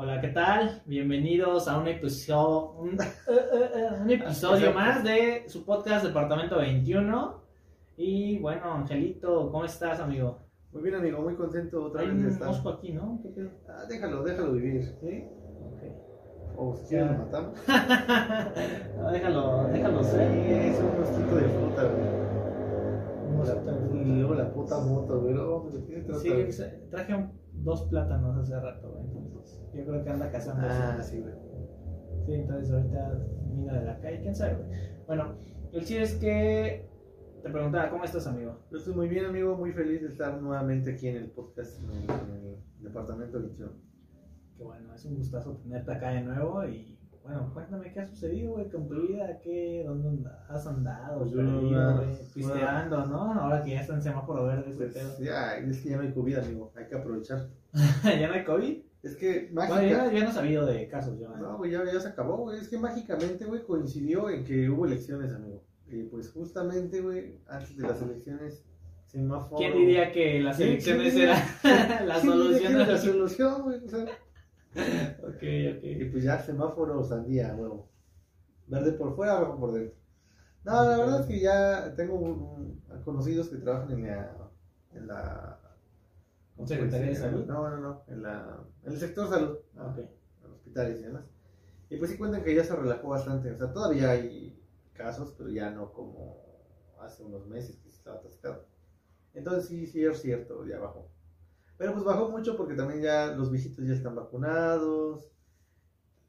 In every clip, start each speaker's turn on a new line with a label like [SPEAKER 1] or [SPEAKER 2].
[SPEAKER 1] Hola, ¿qué tal? Bienvenidos a un episodio, un, un episodio más de su podcast Departamento 21. Y bueno, Angelito, ¿cómo estás, amigo?
[SPEAKER 2] Muy bien, amigo, muy contento otra
[SPEAKER 1] Hay
[SPEAKER 2] vez de
[SPEAKER 1] un
[SPEAKER 2] estar.
[SPEAKER 1] mosco aquí, ¿no? ¿Qué pedo?
[SPEAKER 2] Ah, déjalo, déjalo vivir.
[SPEAKER 1] ¿Sí? Ok.
[SPEAKER 2] O si quieres lo matamos.
[SPEAKER 1] No, déjalo, déjalo
[SPEAKER 2] Sí,
[SPEAKER 1] ser.
[SPEAKER 2] es un mosquito de fruta, güey.
[SPEAKER 1] Un mosquito de fruta.
[SPEAKER 2] Y luego la puta moto, güey. No, ¿de qué se trata?
[SPEAKER 1] Sí, se- traje un- dos plátanos hace rato, güey, entonces yo creo que anda cazando.
[SPEAKER 2] Ah,
[SPEAKER 1] así.
[SPEAKER 2] sí, güey.
[SPEAKER 1] Sí, entonces ahorita vino de la calle, quién sabe, güey. Bueno, el chiste es que te preguntaba, ¿cómo estás, amigo?
[SPEAKER 2] Yo estoy muy bien, amigo, muy feliz de estar nuevamente aquí en el podcast, en el, en el departamento 21.
[SPEAKER 1] Que bueno, es un gustazo tenerte acá de nuevo y bueno, cuéntame qué ha sucedido, güey, con tu vida, qué, dónde has andado,
[SPEAKER 2] Pues yo,
[SPEAKER 1] perdido, güey, pisteando, ¿no? Ahora que ya está en semáforo verde este
[SPEAKER 2] Pues,
[SPEAKER 1] pedo.
[SPEAKER 2] ya, es que ya no hay COVID, amigo, hay que aprovechar.
[SPEAKER 1] ¿Ya no hay COVID?
[SPEAKER 2] Es que
[SPEAKER 1] Bueno,
[SPEAKER 2] mágica...
[SPEAKER 1] yo, yo no he sabido de casos, yo.
[SPEAKER 2] No, güey, ya, ya se acabó, güey. Es que mágicamente, güey, coincidió en que hubo elecciones, amigo. Y pues justamente, güey, antes de las elecciones, semáforo.
[SPEAKER 1] ¿Quién diría que las elecciones
[SPEAKER 2] ¿quién
[SPEAKER 1] eran la
[SPEAKER 2] ¿Quién diría que
[SPEAKER 1] solución?
[SPEAKER 2] la- solución, güey. O sea,
[SPEAKER 1] Ok,
[SPEAKER 2] y
[SPEAKER 1] ok.
[SPEAKER 2] pues ya semáforo, sandía, huevo. Verde por fuera, rojo por dentro. No, la verdad es que ya tengo un- un- conocidos que trabajan en la. En la ¿cómo se
[SPEAKER 1] ¿Secretaría de? Salud?
[SPEAKER 2] No, no, no. En, la, en el sector salud.
[SPEAKER 1] Ah, ok.
[SPEAKER 2] en hospitales y demás. Y pues sí cuentan que ya se relajó bastante. O sea, todavía hay casos, pero ya no como hace unos meses que se estaba atascado. Entonces sí, sí es cierto, ya bajó. Pero pues bajó mucho porque también ya los viejitos ya están vacunados.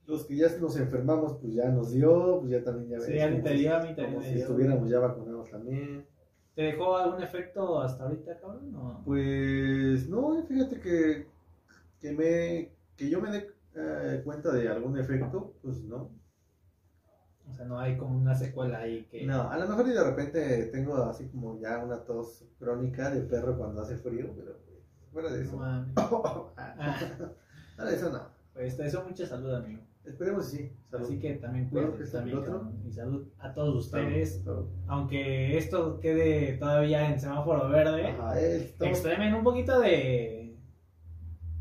[SPEAKER 2] Los que ya nos enfermamos, pues ya nos dio, pues ya también ya
[SPEAKER 1] Sí,
[SPEAKER 2] ves, como
[SPEAKER 1] te
[SPEAKER 2] si-
[SPEAKER 1] dio, a mí también
[SPEAKER 2] Como
[SPEAKER 1] me
[SPEAKER 2] si
[SPEAKER 1] dio.
[SPEAKER 2] estuviéramos ya vacunados también.
[SPEAKER 1] ¿Te dejó algún efecto hasta ahorita, cabrón? No.
[SPEAKER 2] Pues no, fíjate que, que, me, que yo me dé eh, cuenta de algún efecto, pues no.
[SPEAKER 1] O sea, no hay como una secuela ahí que.
[SPEAKER 2] No, a lo mejor y de repente tengo así como ya una tos crónica de perro cuando hace frío, pero fuera de
[SPEAKER 1] No
[SPEAKER 2] eso.
[SPEAKER 1] mames.
[SPEAKER 2] Ah, fuera de eso no.
[SPEAKER 1] Pues te deseo mucha salud, amigo.
[SPEAKER 2] Esperemos que sí. Salud.
[SPEAKER 1] Así que también
[SPEAKER 2] ¿qué
[SPEAKER 1] también. Y salud a todos ustedes.
[SPEAKER 2] salud.
[SPEAKER 1] Aunque esto quede todavía en semáforo verde,
[SPEAKER 2] Ajá, estamos-
[SPEAKER 1] extremen un poquito de.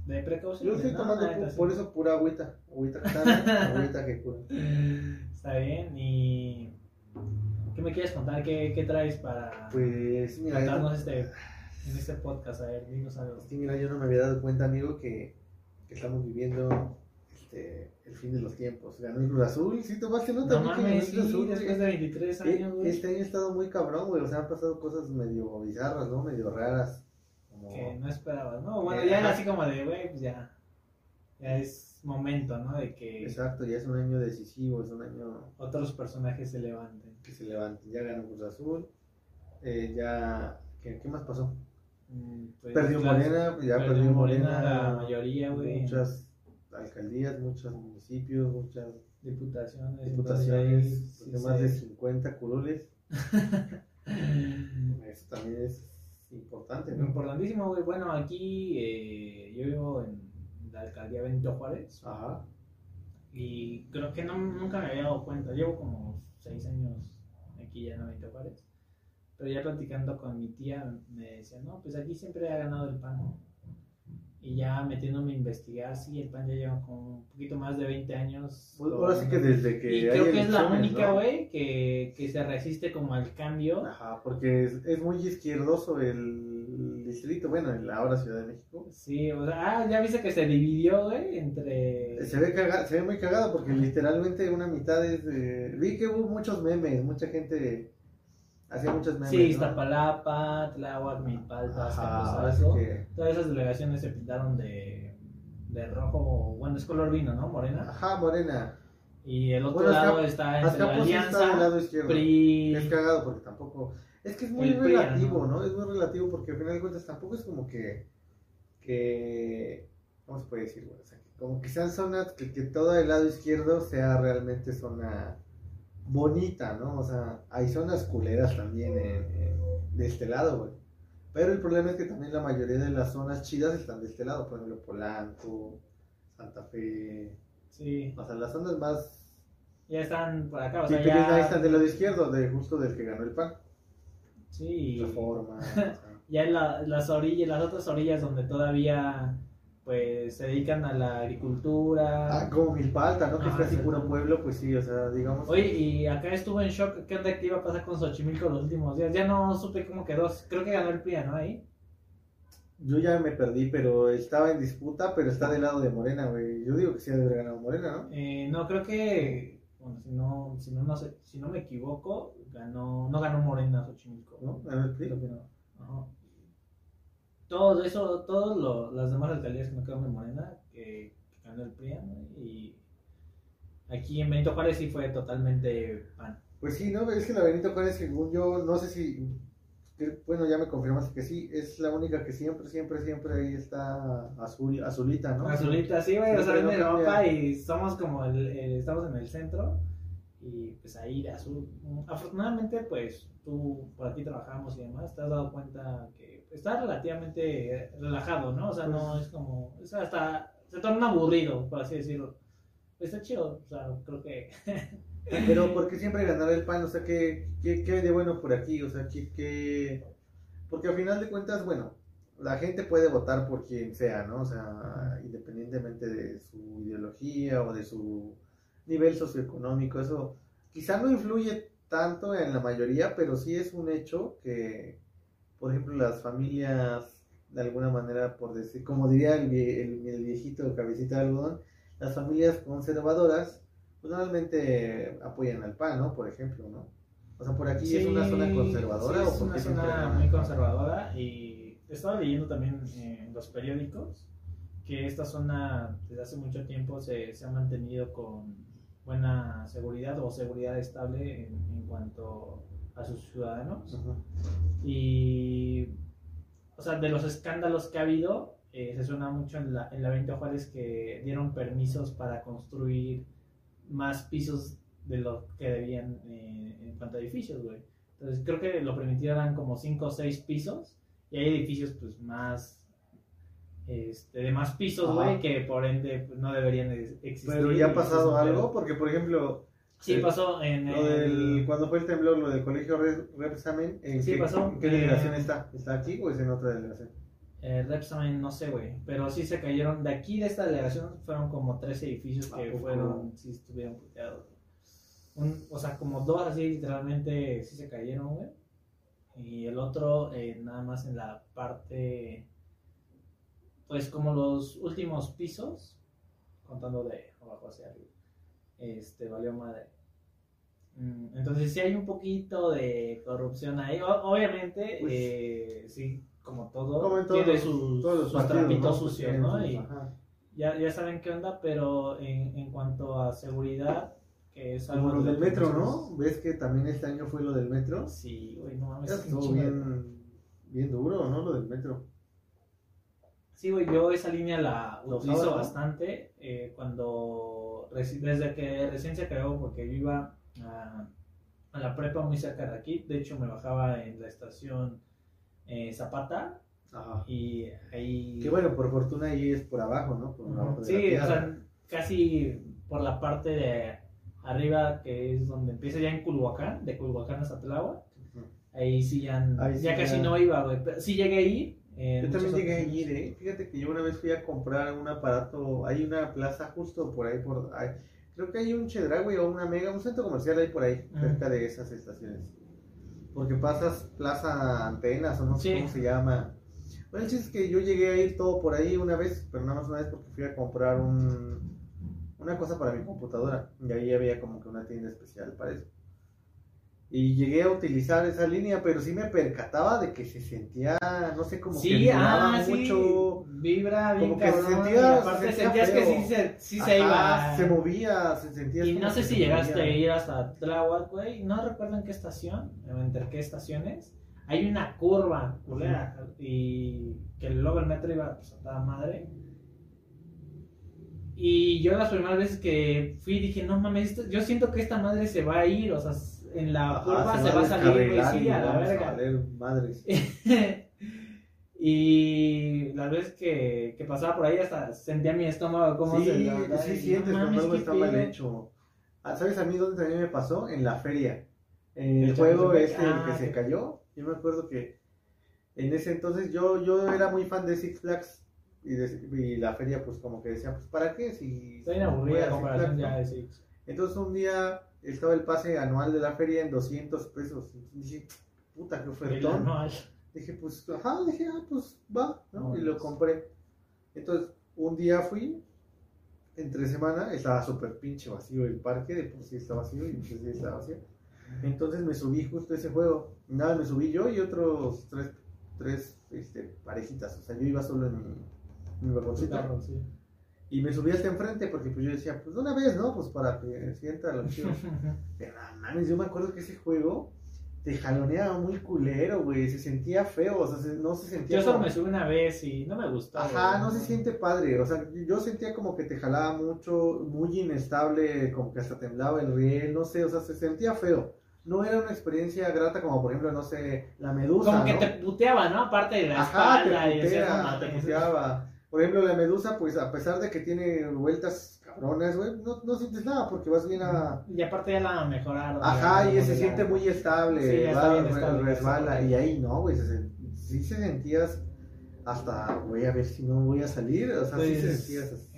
[SPEAKER 1] de precaución.
[SPEAKER 2] Yo estoy
[SPEAKER 1] ¿no?
[SPEAKER 2] tomando por eso pura agüita. Agüita sana, agüita que cura.
[SPEAKER 1] Está bien. ¿Y qué me quieres contar? ¿Qué, qué traes para
[SPEAKER 2] Pues mira,
[SPEAKER 1] contarnos este, en este podcast? A ver, dinos algo.
[SPEAKER 2] sí, mira, yo no me había dado cuenta, amigo, que, que estamos viviendo este, el fin de los tiempos. Ganó el Cruz Azul. Sí, tomaste nota,
[SPEAKER 1] No
[SPEAKER 2] ganó
[SPEAKER 1] mames, sí,
[SPEAKER 2] Azul,
[SPEAKER 1] después de 23
[SPEAKER 2] Eh,
[SPEAKER 1] años, güey.
[SPEAKER 2] Este año ha estado muy cabrón, güey. O sea, han pasado cosas medio bizarras, ¿no? Medio raras. Como...
[SPEAKER 1] Que no esperabas, ¿no? Bueno,
[SPEAKER 2] Eh,
[SPEAKER 1] ya era así como de, güey, pues ya. Ya es momento, ¿no? De que
[SPEAKER 2] Exacto, ya es un año decisivo, es un año
[SPEAKER 1] otros personajes se levanten.
[SPEAKER 2] que se levanta. Ya ganó Cruz Azul. eh, ya. ¿qué, qué más pasó?
[SPEAKER 1] Pues,
[SPEAKER 2] perdió
[SPEAKER 1] las-
[SPEAKER 2] Morena, ya
[SPEAKER 1] perdió
[SPEAKER 2] perdió,
[SPEAKER 1] Morena,
[SPEAKER 2] Morena.
[SPEAKER 1] la mayoría, güey.
[SPEAKER 2] Muchas alcaldías, muchos municipios, muchas
[SPEAKER 1] Diputaciones.
[SPEAKER 2] diputaciones,
[SPEAKER 1] entonces ahí
[SPEAKER 2] porque
[SPEAKER 1] sí
[SPEAKER 2] más de
[SPEAKER 1] se-
[SPEAKER 2] 50 curules. Eso también es importante, ¿no?
[SPEAKER 1] Importantísimo, güey. Bueno, aquí eh, yo vivo en la alcaldía Benito Juárez
[SPEAKER 2] Ajá.
[SPEAKER 1] y creo que no, nunca me había dado cuenta. Llevo como seis años aquí ya en Benito Juárez. Pero ya platicando con mi tía me decía, no, pues aquí siempre ha ganado el PAN. Y ya metiéndome a investigar, sí, el PAN ya lleva como un poquito más de 20 años.
[SPEAKER 2] Pues Ahora sí que desde que.
[SPEAKER 1] Y
[SPEAKER 2] hay
[SPEAKER 1] creo que es la única,
[SPEAKER 2] ¿no?
[SPEAKER 1] güey, que, que se resiste como al cambio.
[SPEAKER 2] Ajá, porque es, es muy izquierdoso el distrito, bueno, en la ahora Ciudad de México.
[SPEAKER 1] Sí, o sea, ah, ya viste que se dividió, güey, entre...
[SPEAKER 2] Se ve, caga- se ve muy cagado porque literalmente una mitad es de... Vi que hubo muchos memes, mucha gente hacía muchos memes.
[SPEAKER 1] Sí,
[SPEAKER 2] ¿no?
[SPEAKER 1] Iztapalapa, Tláhuac, Milpaltas, Capozalco.
[SPEAKER 2] que...
[SPEAKER 1] Todas esas delegaciones se pintaron de, de rojo, bueno, es color vino, ¿no? Morena.
[SPEAKER 2] Ajá, Morena.
[SPEAKER 1] Y el otro
[SPEAKER 2] Bueno,
[SPEAKER 1] lado está entre la
[SPEAKER 2] sí está del
[SPEAKER 1] Alianza,
[SPEAKER 2] lado izquierdo.
[SPEAKER 1] PRI...
[SPEAKER 2] Es cagado porque tampoco... Es que es muy
[SPEAKER 1] El PRI,
[SPEAKER 2] relativo,
[SPEAKER 1] ¿no?
[SPEAKER 2] ¿no? Es muy relativo porque al final de cuentas tampoco es como que... que ¿Cómo se puede decir? güey? O sea, que como que sean zonas, que, que todo el lado izquierdo sea realmente zona bonita, ¿no? O sea, hay zonas culeras también en- en- de este lado, güey. Pero el problema es que también la mayoría de las zonas chidas están de este lado, por ejemplo, Polanco, Santa Fe,
[SPEAKER 1] Sí,
[SPEAKER 2] o sea, las zonas más
[SPEAKER 1] ya están por acá, o sea,
[SPEAKER 2] que ahí
[SPEAKER 1] ya...
[SPEAKER 2] están del lado izquierdo, de justo del que ganó el PAN.
[SPEAKER 1] Sí,
[SPEAKER 2] Reforma. o sea.
[SPEAKER 1] ya en la- las orillas, las otras orillas donde todavía pues se dedican a la agricultura.
[SPEAKER 2] Ah, como Milpalta, ¿no? Que es
[SPEAKER 1] Ah,
[SPEAKER 2] casi
[SPEAKER 1] exacto.
[SPEAKER 2] puro pueblo, pues sí, o sea, digamos.
[SPEAKER 1] Oye, y acá estuvo en shock, ¿qué onda que iba a pasar con Xochimilco los últimos días? Ya no supe cómo quedó, creo que ganó el PRI, ¿no? Ahí.
[SPEAKER 2] Yo ya me perdí, pero estaba en disputa, pero está del lado de Morena, güey. Yo digo que sí debe haber ganado Morena, ¿no?
[SPEAKER 1] Eh, no, creo que, bueno, si no, si no, no sé, si no me equivoco, ganó, no ganó Morena Xochimilco.
[SPEAKER 2] ¿No? ¿Ganó el PRI?
[SPEAKER 1] Creo que no. Ajá. Todo eso, todas las demás alcaldías que no quedaron de Morena, que, que ganó el PRI, y aquí en Benito Juárez sí fue totalmente pan.
[SPEAKER 2] Pues sí, ¿no? Es que la Benito Juárez, según yo, no sé si. Bueno, ya me confirmaste que sí, es la única que siempre, siempre, siempre ahí está azul, azulita, ¿no?
[SPEAKER 1] Azulita, sí, güey, o sea,
[SPEAKER 2] Sí,
[SPEAKER 1] venden
[SPEAKER 2] no
[SPEAKER 1] ropa
[SPEAKER 2] cambia.
[SPEAKER 1] y somos como el, el- estamos en el centro y pues ahí de azul. Afortunadamente, pues tú por aquí trabajamos y demás, te has dado cuenta que está relativamente relajado, ¿no? O sea, no es como, o sea, hasta se torna aburrido, por así decirlo. Está chido, o sea, creo que...
[SPEAKER 2] Pero porque siempre ganará el pan, o sea, ¿qué, qué, qué hay de bueno por aquí? O sea, ¿qué, qué- Porque al final de cuentas, bueno, la gente puede votar por quien sea, ¿no? O sea, independientemente de su ideología o de su nivel socioeconómico, eso quizá no influye tanto en la mayoría, pero sí es un hecho que, por ejemplo, las familias, de alguna manera, por decir, como diría el, vie- el, el viejito cabecita de algodón, las familias conservadoras pues normalmente apoyan al PAN, ¿no? Por ejemplo, ¿no? O sea, por aquí es una zona conservadora
[SPEAKER 1] sí,
[SPEAKER 2] o
[SPEAKER 1] es
[SPEAKER 2] por
[SPEAKER 1] una zona muy conservadora y estaba leyendo también en los periódicos que esta zona desde hace mucho tiempo se, se ha mantenido con buena seguridad o seguridad estable en, en cuanto a sus ciudadanos
[SPEAKER 2] Ajá.
[SPEAKER 1] y o sea de los escándalos que ha habido eh, se suena mucho en la, en la Benito Juárez que dieron permisos para construir más pisos de lo que debían eh, en cuanto a edificios, güey. Entonces creo que lo permitieron eran como 5 o 6 pisos y hay edificios pues más este, de más pisos, güey, que por ende pues, no deberían de existir.
[SPEAKER 2] Pero ya ha pasado algo, porque por ejemplo,
[SPEAKER 1] Sí, pasó en
[SPEAKER 2] lo del,
[SPEAKER 1] el...
[SPEAKER 2] cuando fue el temblor, lo del colegio Re- Repsamen, ¿en,
[SPEAKER 1] Sí,
[SPEAKER 2] qué,
[SPEAKER 1] pasó.
[SPEAKER 2] ¿en qué
[SPEAKER 1] Eh,
[SPEAKER 2] delegación está? ¿Está aquí o es en otra delegación?
[SPEAKER 1] Eh, Repsamen, no sé, güey. Pero sí se cayeron. De aquí, de esta delegación, fueron como tres edificios
[SPEAKER 2] ¿A
[SPEAKER 1] que
[SPEAKER 2] poco?
[SPEAKER 1] fueron, sí estuvieron puteados. Un, o sea, como dos así, literalmente, sí se cayeron, güey. Y el otro, eh, nada más en la parte. Pues como los últimos pisos, contando de abajo hacia arriba. Este, valió madre. Mm, Entonces, sí hay un poquito de corrupción ahí. Obviamente,
[SPEAKER 2] Pues-
[SPEAKER 1] eh, sí, como todo,
[SPEAKER 2] Como en todos,
[SPEAKER 1] tiene sus, sus trapitos
[SPEAKER 2] ¿no? Pues
[SPEAKER 1] sucios, ¿no? Y ya, ya saben qué onda, pero en, en cuanto a seguridad, que es
[SPEAKER 2] Como
[SPEAKER 1] algo
[SPEAKER 2] lo
[SPEAKER 1] de
[SPEAKER 2] del metro, ¿no? ¿Ves que también este año fue lo del metro?
[SPEAKER 1] Sí, güey, no mames.
[SPEAKER 2] Estuvo bien, bien duro, ¿no? Lo del metro.
[SPEAKER 1] Sí, güey, yo esa línea la
[SPEAKER 2] Lo
[SPEAKER 1] utilizo bastante eh, cuando, desde que recién se creó, porque yo iba a, a la prepa muy cerca de aquí, de hecho me bajaba en la estación eh, Zapata
[SPEAKER 2] Ajá.
[SPEAKER 1] y ahí...
[SPEAKER 2] Que bueno, por fortuna ahí es por abajo, ¿no? Por
[SPEAKER 1] Ujú.
[SPEAKER 2] abajo de la
[SPEAKER 1] Sí, o sea, casi por la parte de arriba, que es donde empieza ya en Culhuacán, de Culhuacán hasta Tláhuac, ahí sí ya,
[SPEAKER 2] Ahí sí
[SPEAKER 1] ya casi
[SPEAKER 2] ya-
[SPEAKER 1] no iba, güey, sí llegué a ir.
[SPEAKER 2] Yo también llegué a ir, ¿eh? Fíjate que yo una vez fui a comprar un aparato, hay una plaza justo por ahí, por ahí. creo que hay un Chedraui o una Mega, un centro comercial ahí por ahí,
[SPEAKER 1] Ujú.
[SPEAKER 2] cerca de esas estaciones. Porque pasas Plaza Antenas o no sé
[SPEAKER 1] Sí.
[SPEAKER 2] cómo se llama. Bueno, el chiste es que yo llegué a ir todo por ahí una vez, pero nada más una vez porque fui a comprar un, una cosa para mi computadora. Y ahí había como que una tienda especial para eso. Y llegué a utilizar esa línea, pero sí me percataba de que se sentía, no sé, como que
[SPEAKER 1] Sí,
[SPEAKER 2] vibraba
[SPEAKER 1] ah, sí,
[SPEAKER 2] mucho.
[SPEAKER 1] vibra bien
[SPEAKER 2] como que se sentía-
[SPEAKER 1] y aparte
[SPEAKER 2] se sentía
[SPEAKER 1] sentías que sí se, sí se
[SPEAKER 2] Ajá,
[SPEAKER 1] iba.
[SPEAKER 2] Se movía, se sentía.
[SPEAKER 1] y no sé
[SPEAKER 2] que
[SPEAKER 1] si llegaste
[SPEAKER 2] movía.
[SPEAKER 1] a ir hasta Tláhuac, güey, no recuerdo en qué estación, entre qué estaciones, hay una curva culera, y que luego el metro iba pues, a toda madre. Y yo las primeras veces que fui dije, no mames, esto- yo siento que esta madre se va a ir, o sea, en la curva se, va a salir, güey, sí, a la verga.
[SPEAKER 2] madres.
[SPEAKER 1] y las veces que, que pasaba por ahí hasta sentía mi estómago como
[SPEAKER 2] sí,
[SPEAKER 1] se levantaba,
[SPEAKER 2] sí sientes
[SPEAKER 1] no
[SPEAKER 2] cuando
[SPEAKER 1] mames,
[SPEAKER 2] algo
[SPEAKER 1] qué
[SPEAKER 2] está mal
[SPEAKER 1] pedo.
[SPEAKER 2] hecho. Ah, ¿Sabes a mí dónde también me pasó? En la feria. En el
[SPEAKER 1] El
[SPEAKER 2] juego este el
[SPEAKER 1] ah,
[SPEAKER 2] que se cayó. Yo me acuerdo que en ese entonces yo, yo era muy fan de Six Flags. Y, de- y la feria, pues como que decía, pues ¿para qué? Si voy
[SPEAKER 1] aburrida comparación ya de Six.
[SPEAKER 2] Entonces un día estaba el pase anual de la feria en 200 pesos. Entonces dije, puta, qué ofertón. Dije, pues, ajá, dije, ah, pues va, ¿no? Y lo
[SPEAKER 1] pues.
[SPEAKER 2] compré. Entonces, un día fui, entre semana, estaba súper pinche vacío el parque, de por sí está vacío y pues sí estaba vacío. Entonces me subí justo ese juego. Nada, me subí yo y otros tres, tres este, parejitas. O sea, yo iba solo en mi, mi vagoncito.
[SPEAKER 1] Carro, sí.
[SPEAKER 2] Y me subí hasta enfrente porque pues yo decía, pues una vez, ¿no? Pues para que sienta lo chido. Pero mames, yo me acuerdo que ese juego te jaloneaba muy culero, güey. Se sentía feo, o sea, se- no se sentía.
[SPEAKER 1] Yo solo
[SPEAKER 2] como-
[SPEAKER 1] me subí una vez y no me gustó.
[SPEAKER 2] Ajá, no se siente padre. O sea, yo sentía como que te jalaba mucho, muy inestable, como que hasta temblaba el riel, no sé, o sea, se sentía feo. No era una experiencia grata como, por ejemplo, no sé, la medusa.
[SPEAKER 1] Como que
[SPEAKER 2] ¿no?
[SPEAKER 1] te puteaba, ¿no? Aparte de la
[SPEAKER 2] Ajá, te
[SPEAKER 1] espalda y no
[SPEAKER 2] te puteaba. Por ejemplo, la medusa, pues a pesar de que tiene vueltas cabronas, güey, no, no sientes nada porque vas bien a.
[SPEAKER 1] Y aparte ya la mejoraron.
[SPEAKER 2] Ajá,
[SPEAKER 1] ya,
[SPEAKER 2] y
[SPEAKER 1] ya,
[SPEAKER 2] se
[SPEAKER 1] ya.
[SPEAKER 2] siente muy estable,
[SPEAKER 1] Sí, ya está
[SPEAKER 2] va,
[SPEAKER 1] bien estable,
[SPEAKER 2] resbala, y ahí no, güey, se sí se sentías hasta, voy a ver si no voy a salir, o sea, sí se
[SPEAKER 1] Pues,
[SPEAKER 2] sentías así.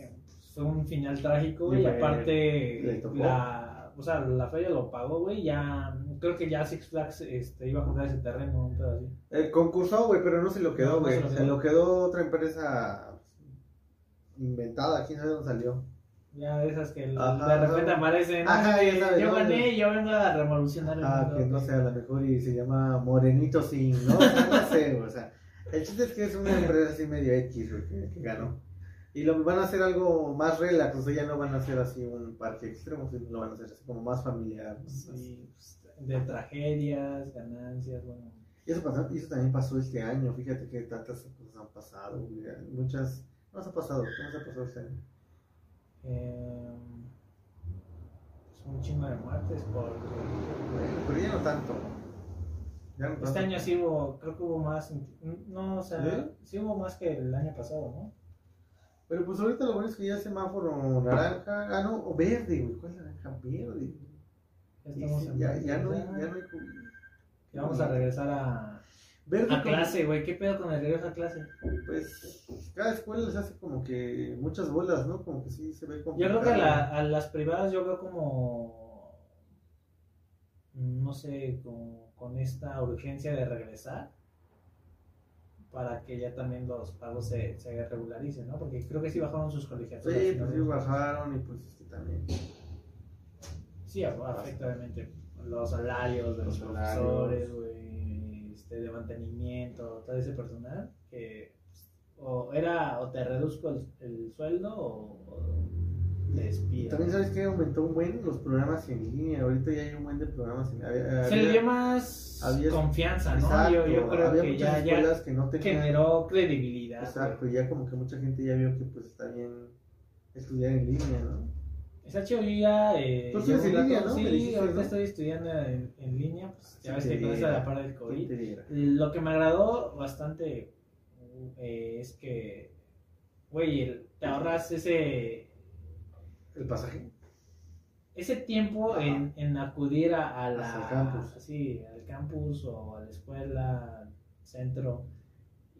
[SPEAKER 1] Fue un final trágico
[SPEAKER 2] Y
[SPEAKER 1] y aparte
[SPEAKER 2] le tocó.
[SPEAKER 1] la, o sea, la feria lo pagó, güey, ya creo que ya Six Flags este, iba a comprar ese terreno, un pedo así.
[SPEAKER 2] Eh, concursó, güey, pero no se lo quedó,
[SPEAKER 1] no
[SPEAKER 2] güey,
[SPEAKER 1] se lo quedó
[SPEAKER 2] otra empresa inventada, quién sabe dónde salió.
[SPEAKER 1] Ya de esas que
[SPEAKER 2] Ajá,
[SPEAKER 1] de repente aparecen,
[SPEAKER 2] Ajá,
[SPEAKER 1] "Ay,
[SPEAKER 2] ya sabes,
[SPEAKER 1] yo gané, yo vengo a revolucionar el
[SPEAKER 2] Ah,
[SPEAKER 1] mundo".
[SPEAKER 2] que no sea la mejor y se llama Morenito Sin, ¿no? O sea, no sé, o sea, el chiste es que es una empresa así medio X, que, que ganó. Y lo van a hacer algo más relax, o sea, ya no van a hacer así un parque extremo, sino lo van a hacer así como más familiar.
[SPEAKER 1] Sí, pues, de tragedias, ganancias, bueno.
[SPEAKER 2] Y eso, pasó, eso también pasó este año, fíjate que tantas cosas han pasado, muchas, ¿qué nos ha pasado? ¿Qué nos ha pasado este año?
[SPEAKER 1] Eh, pues un chingo de muertes porque
[SPEAKER 2] Bueno, pero ya no tanto. Ya no
[SPEAKER 1] este
[SPEAKER 2] tanto.
[SPEAKER 1] año sí hubo, creo que hubo más, no, o sea,
[SPEAKER 2] ¿Sí?
[SPEAKER 1] sí hubo más que el año pasado, ¿no?
[SPEAKER 2] Pero pues ahorita lo bueno es que ya semáforo naranja, ah no, o verde, güey, ¿cuál naranja? Verde.
[SPEAKER 1] Ya estamos
[SPEAKER 2] sí,
[SPEAKER 1] en
[SPEAKER 2] ya, ya no hay,
[SPEAKER 1] ya,
[SPEAKER 2] no hay
[SPEAKER 1] ya vamos a regresar a,
[SPEAKER 2] Verde
[SPEAKER 1] a
[SPEAKER 2] como-
[SPEAKER 1] clase, güey, ¿qué pedo con el regreso a clase?
[SPEAKER 2] Pues cada escuela les hace como que muchas bolas, ¿no? Como que sí se ve
[SPEAKER 1] Yo
[SPEAKER 2] complicado.
[SPEAKER 1] creo que a, la- a las privadas yo veo como, no sé, como con esta urgencia de regresar para que ya también los pagos se, se regularicen, ¿no? Porque creo que sí bajaron sus colegiaturas.
[SPEAKER 2] Sí, pues sí bajaron y pues este también.
[SPEAKER 1] Sí, afecta obviamente los salarios de los,
[SPEAKER 2] Los
[SPEAKER 1] profesores, güey, este, de mantenimiento, todo ese personal que pues, o era o te reduzco el, el sueldo o, o te despido.
[SPEAKER 2] También sabes que aumentó un buen los programas en línea. Ahorita ya hay un buen de programas en había-
[SPEAKER 1] Se le
[SPEAKER 2] había-
[SPEAKER 1] dio más
[SPEAKER 2] había-
[SPEAKER 1] confianza, ¿no?
[SPEAKER 2] Exacto,
[SPEAKER 1] yo, yo creo
[SPEAKER 2] había
[SPEAKER 1] que
[SPEAKER 2] muchas
[SPEAKER 1] ya, ya
[SPEAKER 2] escuelas que no tenían.
[SPEAKER 1] generó credibilidad.
[SPEAKER 2] Exacto, y ya como que mucha gente ya vio que pues está bien estudiar en línea, ¿no?
[SPEAKER 1] Está chido, yo ya. Eh,
[SPEAKER 2] Tú en línea, ¿no?
[SPEAKER 1] Sí,
[SPEAKER 2] dijiste,
[SPEAKER 1] ahorita
[SPEAKER 2] ¿no?
[SPEAKER 1] estoy estudiando en, en línea, pues ya ves que con esa
[SPEAKER 2] diera.
[SPEAKER 1] la para del COVID. Lo que me agradó bastante eh, es que, güey, el- te ahorras ese
[SPEAKER 2] ¿El pasaje?
[SPEAKER 1] ese tiempo en, en acudir a, a la
[SPEAKER 2] el campus.
[SPEAKER 1] sí, al campus o a la escuela, al centro.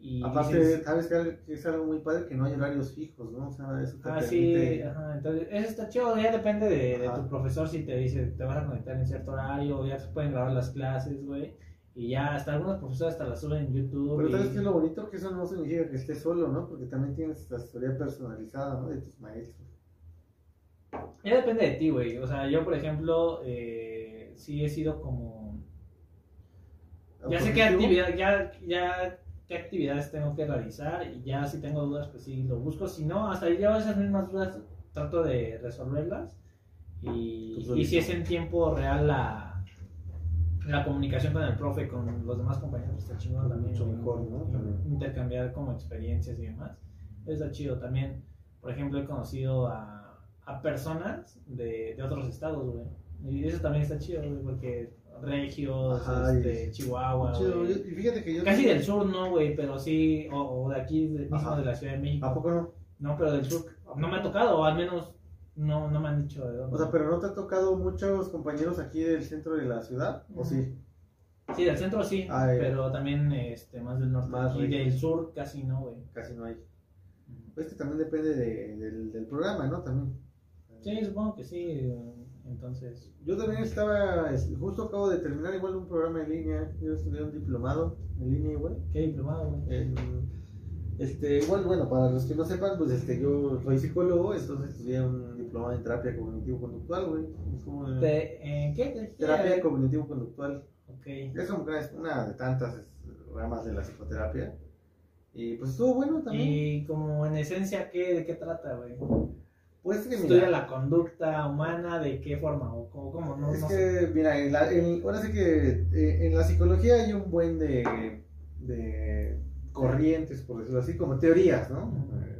[SPEAKER 1] Y
[SPEAKER 2] Aparte,
[SPEAKER 1] dices,
[SPEAKER 2] sabes que es algo muy padre que no hay horarios fijos, ¿no? O sea, eso te
[SPEAKER 1] Ah, sí,
[SPEAKER 2] permite...
[SPEAKER 1] ajá, entonces eso está chido, ya depende de, tu profesor si te dice te vas a conectar en cierto horario, ya se pueden grabar las clases, güey, y ya hasta algunos profesores hasta las suben en YouTube.
[SPEAKER 2] Pero
[SPEAKER 1] y-
[SPEAKER 2] sabes que es lo bonito que eso no significa que estés solo, ¿no? Porque también tienes la asesoría personalizada, ¿no? De tus maestros.
[SPEAKER 1] Ya depende de ti, güey, o sea, yo por ejemplo, eh, sí he sido como... Ya sé qué actividad, ya, ya qué actividades tengo que realizar y ya si tengo dudas, pues sí, lo busco, si no, hasta yo esas mismas dudas trato de resolverlas y, y si es en tiempo real la, la comunicación con el profe, con los demás compañeros, está chingón también.
[SPEAKER 2] Mucho mejor, ¿no?
[SPEAKER 1] Intercambiar como experiencias y demás. Está chido también. Por ejemplo, he conocido a, a personas de, de otros estados, güey. Y eso también está chido, güey, porque Regios,
[SPEAKER 2] Ajá,
[SPEAKER 1] este, Chihuahua,
[SPEAKER 2] Chido, yo- fíjate que yo...
[SPEAKER 1] Casi del sur no, güey, pero sí, o, o de aquí de- mismo de la Ciudad de México.
[SPEAKER 2] ¿A poco no?
[SPEAKER 1] No, pero del sur no me ha tocado, o al menos no, no me han dicho de dónde.
[SPEAKER 2] O sea, pero ¿no te ha tocado muchos compañeros aquí del centro de la ciudad? ¿O sí?
[SPEAKER 1] Sí, del centro sí,
[SPEAKER 2] Ah,
[SPEAKER 1] pero también este, más del norte.
[SPEAKER 2] Más
[SPEAKER 1] y del sur casi no, güey.
[SPEAKER 2] Casi no hay.
[SPEAKER 1] Ujú.
[SPEAKER 2] Es que también depende de- del, del programa, ¿no? También.
[SPEAKER 1] Sí, supongo que sí. Entonces,
[SPEAKER 2] Yo también estaba, es- justo acabo de terminar igual un programa en línea, yo estudié un diplomado en línea igual.
[SPEAKER 1] ¿qué diplomado?
[SPEAKER 2] En- este, igual, bueno, para los que no sepan, pues este, yo soy psicólogo, entonces estudié un diplomado en terapia cognitivo-conductual, güey. Es como, eh,
[SPEAKER 1] ¿De, eh, ¿Qué?
[SPEAKER 2] Terapia cognitivo-conductual.
[SPEAKER 1] Ok.
[SPEAKER 2] Es como una de tantas ramas de la psicoterapia. Y pues estuvo bueno también.
[SPEAKER 1] Y como en esencia, ¿qué, ¿de qué trata, güey?
[SPEAKER 2] Pues que
[SPEAKER 1] ¿Estudia
[SPEAKER 2] mira,
[SPEAKER 1] la conducta humana? ¿De qué forma? ¿O cómo? cómo? No,
[SPEAKER 2] es
[SPEAKER 1] no sé.
[SPEAKER 2] que, mira, en la, en- ahora sí que eh, en la psicología hay un buen de, de corrientes, por decirlo así, como teorías, ¿no? Eh,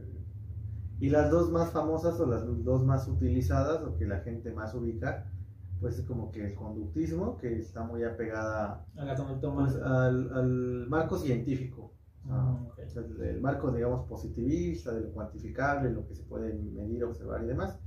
[SPEAKER 2] Y las dos más famosas o las dos más utilizadas o que la gente más ubica, pues es como que el conductismo, que está muy apegada
[SPEAKER 1] A la conducta
[SPEAKER 2] pues, al marco científico. Ah,
[SPEAKER 1] Mm,
[SPEAKER 2] el, marco, digamos, positivista, de lo cuantificable, lo que se puede medir, observar y demás.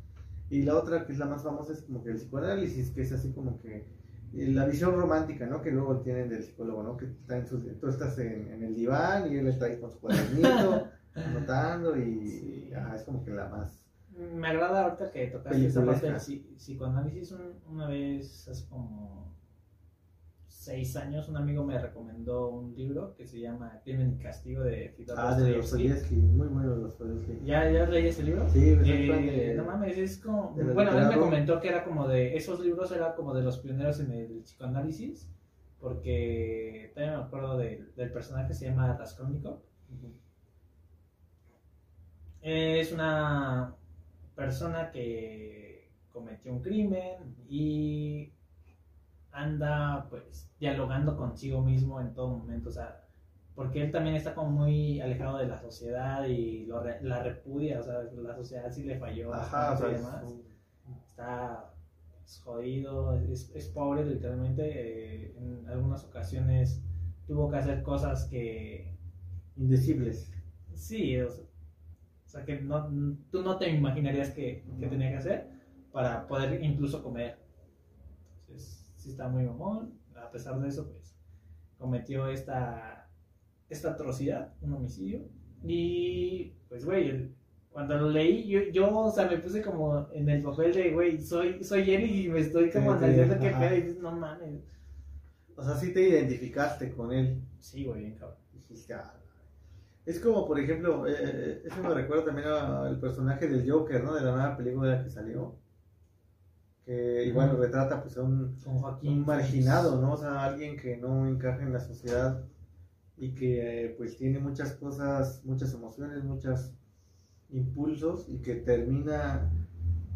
[SPEAKER 2] Y la otra, que es la más famosa, es como que el psicoanálisis, que es así como que eh, la visión romántica, ¿no? Que luego tienen del psicólogo, ¿no? Que está en su- tú estás en, en el diván y él está ahí con su cuadernito, anotando y
[SPEAKER 1] Sí.
[SPEAKER 2] ajá, es como que la más...
[SPEAKER 1] Me agrada ahorita que tocaste esa parte del psicoanálisis. Un- una vez, hace como seis años, un amigo me recomendó un libro que se llama Crimen y Castigo de Fyodor
[SPEAKER 2] Ah, de
[SPEAKER 1] Dostoyevsky.
[SPEAKER 2] Dostoyevsky, muy bueno Dostoyevsky.
[SPEAKER 1] ¿Ya, ¿Ya leí ese libro?
[SPEAKER 2] Sí, pues,
[SPEAKER 1] Eh,
[SPEAKER 2] de-
[SPEAKER 1] no mames, es como.
[SPEAKER 2] de
[SPEAKER 1] Bueno, él me comentó que era como de. Esos libros eran como de los pioneros en el psicoanálisis. Porque también me acuerdo de- del personaje que se llama Raskolnikov. Es una persona que cometió un crimen y anda pues dialogando consigo mismo en todo momento, o sea, porque él también está como muy alejado de la sociedad y lo re- la repudia, o sea, la sociedad sí le falló
[SPEAKER 2] Ajá, o
[SPEAKER 1] demás. Está pues, jodido, es, es pobre literalmente, eh, en algunas ocasiones tuvo que hacer cosas que
[SPEAKER 2] indecibles.
[SPEAKER 1] Sí, o sea, o sea, que no, tú no te imaginarías que, que tenía que hacer para poder incluso comer. Sí está muy mamón. A pesar de eso, pues, cometió esta, esta atrocidad, un homicidio. Y, pues, güey, cuando lo leí, yo, yo, o sea, me puse como en el papel de, güey, soy, soy él y me estoy como analizando qué pedo y dices, no mames.
[SPEAKER 2] O sea, sí te identificaste con él.
[SPEAKER 1] Sí, güey, bien cabrón.
[SPEAKER 2] Dijiste, "Ah, Es como, por ejemplo, eh, eh, eso me recuerda también al personaje del Joker, ¿no? De la nueva película que salió. Que igual retrata pues a un, un marginado, ¿no? O sea, alguien que no encaja en la sociedad y que eh, pues tiene muchas cosas, muchas emociones, muchos impulsos y que termina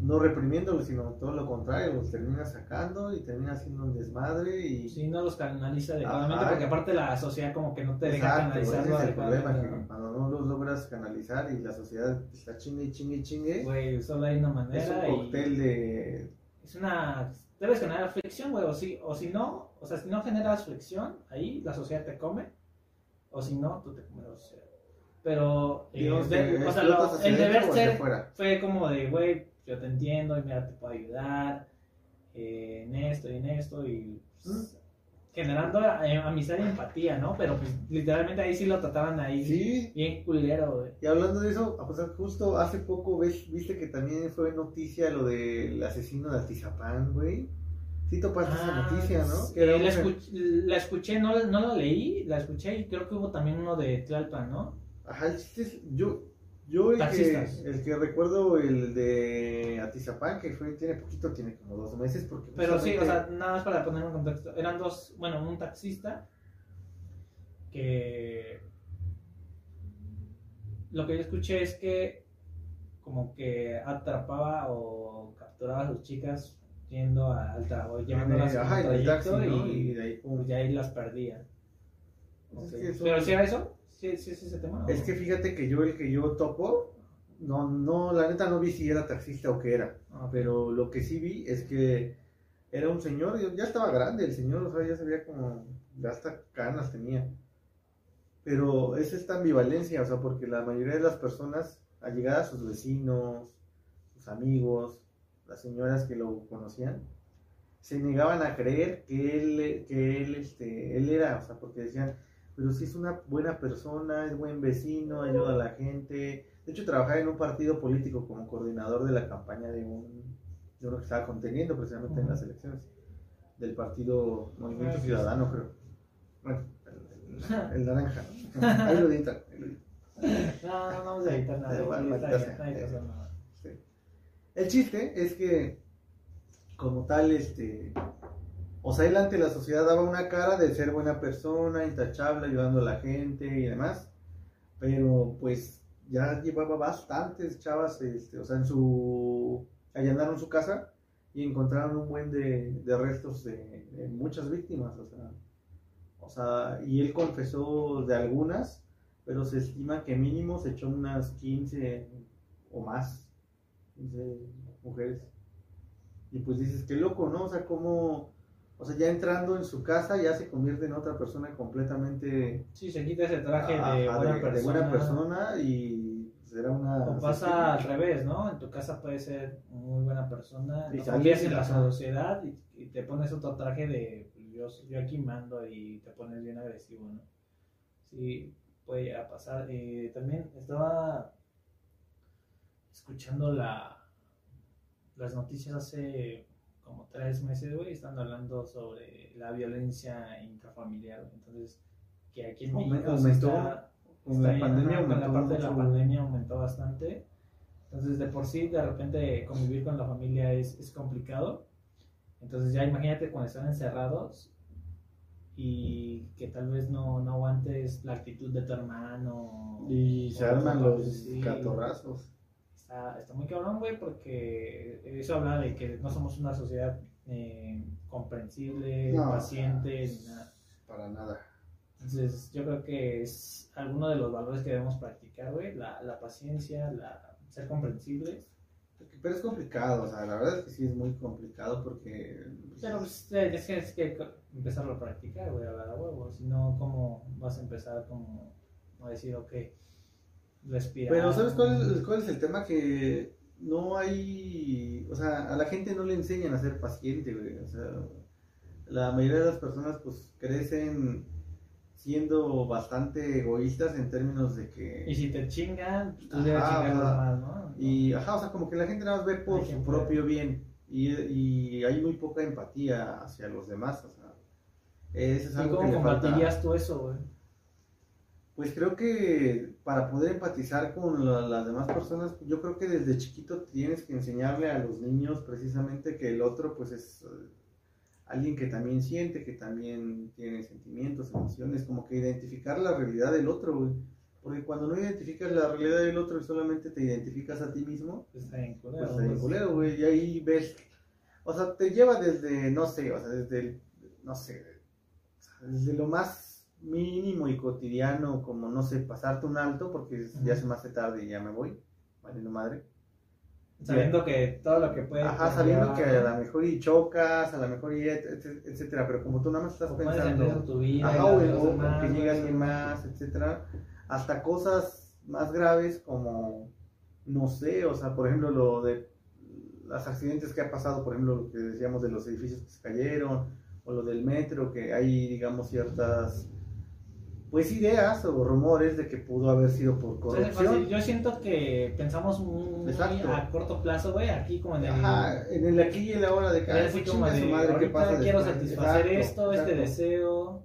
[SPEAKER 2] no reprimiéndolos, sino todo lo contrario, los termina sacando y termina haciendo un desmadre y...
[SPEAKER 1] Sí, no los canaliza adecuadamente,
[SPEAKER 2] Ajá.
[SPEAKER 1] porque aparte la sociedad como que no te deja
[SPEAKER 2] Exacto, ese
[SPEAKER 1] canalizarlo
[SPEAKER 2] es el problema, que cuando no los logras canalizar y la sociedad está chingue y chingue y chingue,
[SPEAKER 1] Güey, solo hay una
[SPEAKER 2] es un
[SPEAKER 1] manera y
[SPEAKER 2] cóctel de...
[SPEAKER 1] es una... Debes generar fricción, güey, o si, o si no, o sea, si no generas fricción, ahí la sociedad te come, o si no, tú te comes la sociedad. Pero, de- o sea, lo- el deber ser fue como de, güey, yo te entiendo y mira, te puedo ayudar eh, en esto y en esto y pues, generando eh, amistad y empatía, ¿no? Pero pues literalmente ahí sí lo trataban ahí
[SPEAKER 2] Sí,
[SPEAKER 1] bien culero, güey.
[SPEAKER 2] y hablando de eso, justo hace poco ves, viste que también fue noticia lo del asesino de Atizapán, güey. Sí topaste esa
[SPEAKER 1] Ah,
[SPEAKER 2] noticia, ¿no? Que
[SPEAKER 1] eh, escuch- la escuché, no, no la leí, la escuché y creo que hubo también uno de Tlalpan, ¿no?
[SPEAKER 2] Ajá, el chiste es, yo, yo el que, el que recuerdo el de Atizapán, que fue, tiene poquito, tiene como dos meses, porque
[SPEAKER 1] Pero sí, o sea, nada más para poner en contexto. Eran dos, bueno, un taxista que lo que yo escuché es que como que atrapaba o capturaba a sus chicas yendo a- al trabajo, llevándolas en
[SPEAKER 2] Ajá,
[SPEAKER 1] el
[SPEAKER 2] taxi,
[SPEAKER 1] y,
[SPEAKER 2] Y de ahí, pum.
[SPEAKER 1] pues, ya ahí las perdía. Pero si era eso, sí, sí, sí, ese tema.
[SPEAKER 2] Es que fíjate que yo el que yo topo, no, no, la neta no vi si era taxista o qué era,
[SPEAKER 1] Ah,
[SPEAKER 2] pero lo que sí vi es que era un señor, ya estaba grande el señor, o sea, ya se veía como, ya hasta canas tenía. Pero es esta ambivalencia, o sea, porque la mayoría de las personas, al llegar a sus vecinos, sus amigos, las señoras que lo conocían, se negaban a creer que él, que él, este, él era, o sea, porque decían, pero si es una buena persona, es buen vecino, ayuda a la gente. De hecho, trabajaba en un partido político como coordinador de la campaña de, un, de uno que estaba conteniendo precisamente en las elecciones del partido Movimiento
[SPEAKER 1] sí.
[SPEAKER 2] Ciudadano, creo. Bueno, el, el naranja. Ahí lo editan.
[SPEAKER 1] No, no vamos a editar nada.
[SPEAKER 2] Igual,
[SPEAKER 1] hacer nada.
[SPEAKER 2] Sí. El chiste es que, como tal, este. O sea, él ante la sociedad daba una cara de ser buena persona, intachable, ayudando a la gente y demás. Pero pues ya llevaba bastantes chavas, este, o sea, en su. allanaron su casa y encontraron un buen de, de restos de, de muchas víctimas, o sea. O sea, y él confesó de algunas, pero se estima que mínimo se echó unas 15 o más 15 mujeres. Y pues dices, qué loco, ¿no? O sea, cómo, o sea, ya entrando en su casa ya se convierte en otra persona completamente
[SPEAKER 1] Sí, se quita ese traje
[SPEAKER 2] ajá,
[SPEAKER 1] de, buena
[SPEAKER 2] de- de
[SPEAKER 1] persona.
[SPEAKER 2] buena persona y será una...
[SPEAKER 1] O pasa al revés, ¿no? En tu casa puedes ser muy buena persona,
[SPEAKER 2] Y y
[SPEAKER 1] en la
[SPEAKER 2] ajá.
[SPEAKER 1] sociedad y, y te pones otro traje de pues, yo, yo aquí mando y te pones bien agresivo, ¿no? Sí, puede llegar a pasar. Eh, también estaba escuchando la, las noticias hace como tres meses, güey, están hablando sobre la violencia intrafamiliar, entonces que aquí en México
[SPEAKER 2] aumentó,
[SPEAKER 1] está-
[SPEAKER 2] Con
[SPEAKER 1] Está
[SPEAKER 2] la pandemia
[SPEAKER 1] con
[SPEAKER 2] aumentó
[SPEAKER 1] la parte de la
[SPEAKER 2] mucho.
[SPEAKER 1] pandemia aumentó bastante. Entonces, de por sí, de repente convivir con la familia es, es complicado. Entonces, ya imagínate cuando están encerrados y que tal vez no, no aguantes la actitud de tu hermano.
[SPEAKER 2] Y se arman los
[SPEAKER 1] sí.
[SPEAKER 2] catorrazos.
[SPEAKER 1] Está, está muy cabrón, güey, porque eso habla de que no somos una sociedad eh, comprensible,
[SPEAKER 2] No.
[SPEAKER 1] paciente, ni nada.
[SPEAKER 2] Para nada.
[SPEAKER 1] Entonces, yo creo que es alguno de los valores que debemos practicar, güey, la, la paciencia, la, ser comprensibles.
[SPEAKER 2] Pero es complicado, o sea, la verdad es que sí es muy complicado porque...
[SPEAKER 1] Pero pues, eh, es que es que empezarlo a practicar, güey, a la huevo. Si no, ¿cómo vas a empezar como a decir, ok, respirar?
[SPEAKER 2] Pero ¿sabes cuál, cuál es el tema? Que no hay, o sea, a la gente no le enseñan a ser paciente, güey. O sea, la mayoría de las personas pues crecen siendo bastante egoístas en términos de que...
[SPEAKER 1] Y si te chingan, pues tú
[SPEAKER 2] Ajá,
[SPEAKER 1] debes chingarlos
[SPEAKER 2] ajá.
[SPEAKER 1] más, ¿no?
[SPEAKER 2] Y, ajá, o sea, como que la gente nada más ve por su propio bien y, y hay muy poca empatía hacia los demás, o sea, eso es
[SPEAKER 1] ¿Y
[SPEAKER 2] algo que
[SPEAKER 1] cómo
[SPEAKER 2] le falta.
[SPEAKER 1] combatirías tú eso, güey?
[SPEAKER 2] Pues creo que para poder empatizar con la- las demás personas, yo creo que desde chiquito tienes que enseñarle a los niños precisamente que el otro pues es eh, alguien que también siente, que también tiene sentimientos, emociones, como que identificar la realidad del otro, güey. Porque cuando no identificas la realidad del otro y solamente te identificas a ti mismo,
[SPEAKER 1] Pues está culero,
[SPEAKER 2] pues está culero, güey, y ahí ves, o sea, te lleva desde, no sé, o sea, desde, el- no sé, desde lo más mínimo y cotidiano, como, no sé, pasarte un alto porque es- ya se me hace tarde y ya me voy, valiendo madre.
[SPEAKER 1] Sabiendo que todo lo que puede.
[SPEAKER 2] Ajá, sabiendo que a lo mejor y chocas, a lo mejor y et- et- etcétera, pero como tú nada más estás
[SPEAKER 1] o
[SPEAKER 2] pensando,
[SPEAKER 1] tu vida. y
[SPEAKER 2] ajá, o, o que
[SPEAKER 1] güey.
[SPEAKER 2] alguien más, etcétera, hasta cosas más graves como, no sé, o sea, por ejemplo, lo de los accidentes que ha pasado, por ejemplo, lo que decíamos de los edificios que se cayeron, o lo del metro, que hay, digamos, ciertas, pues, ideas o rumores de que pudo haber sido por corrupción.
[SPEAKER 1] Yo siento que pensamos muy
[SPEAKER 2] Exacto.
[SPEAKER 1] a corto plazo, güey, aquí como en el...
[SPEAKER 2] Ajá, en el aquí y el ahora de
[SPEAKER 1] es
[SPEAKER 2] cada
[SPEAKER 1] así como de, ahorita quiero satisfacer esto, este deseo,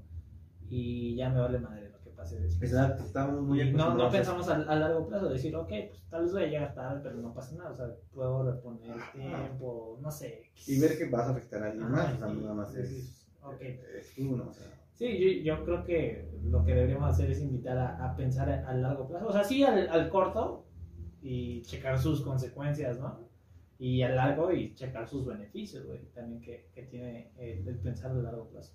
[SPEAKER 1] y ya me vale madre lo que pase después.
[SPEAKER 2] Exacto, estamos muy
[SPEAKER 1] no, no pensamos a, a largo plazo, decir, ok, pues tal vez voy a llegar tarde, pero no pasa nada, o sea, puedo reponer el tiempo, no sé.
[SPEAKER 2] Y ver que vas a afectar a alguien más, o sea, nada más es,
[SPEAKER 1] ok.
[SPEAKER 2] es tú, ¿no? O sea,
[SPEAKER 1] Sí, yo, yo creo que lo que deberíamos hacer es invitar a, a pensar a, a largo plazo. O sea, sí al, al corto y checar sus consecuencias, ¿no? Y al largo y checar sus beneficios, güey, también que, que tiene el, el pensar a largo plazo.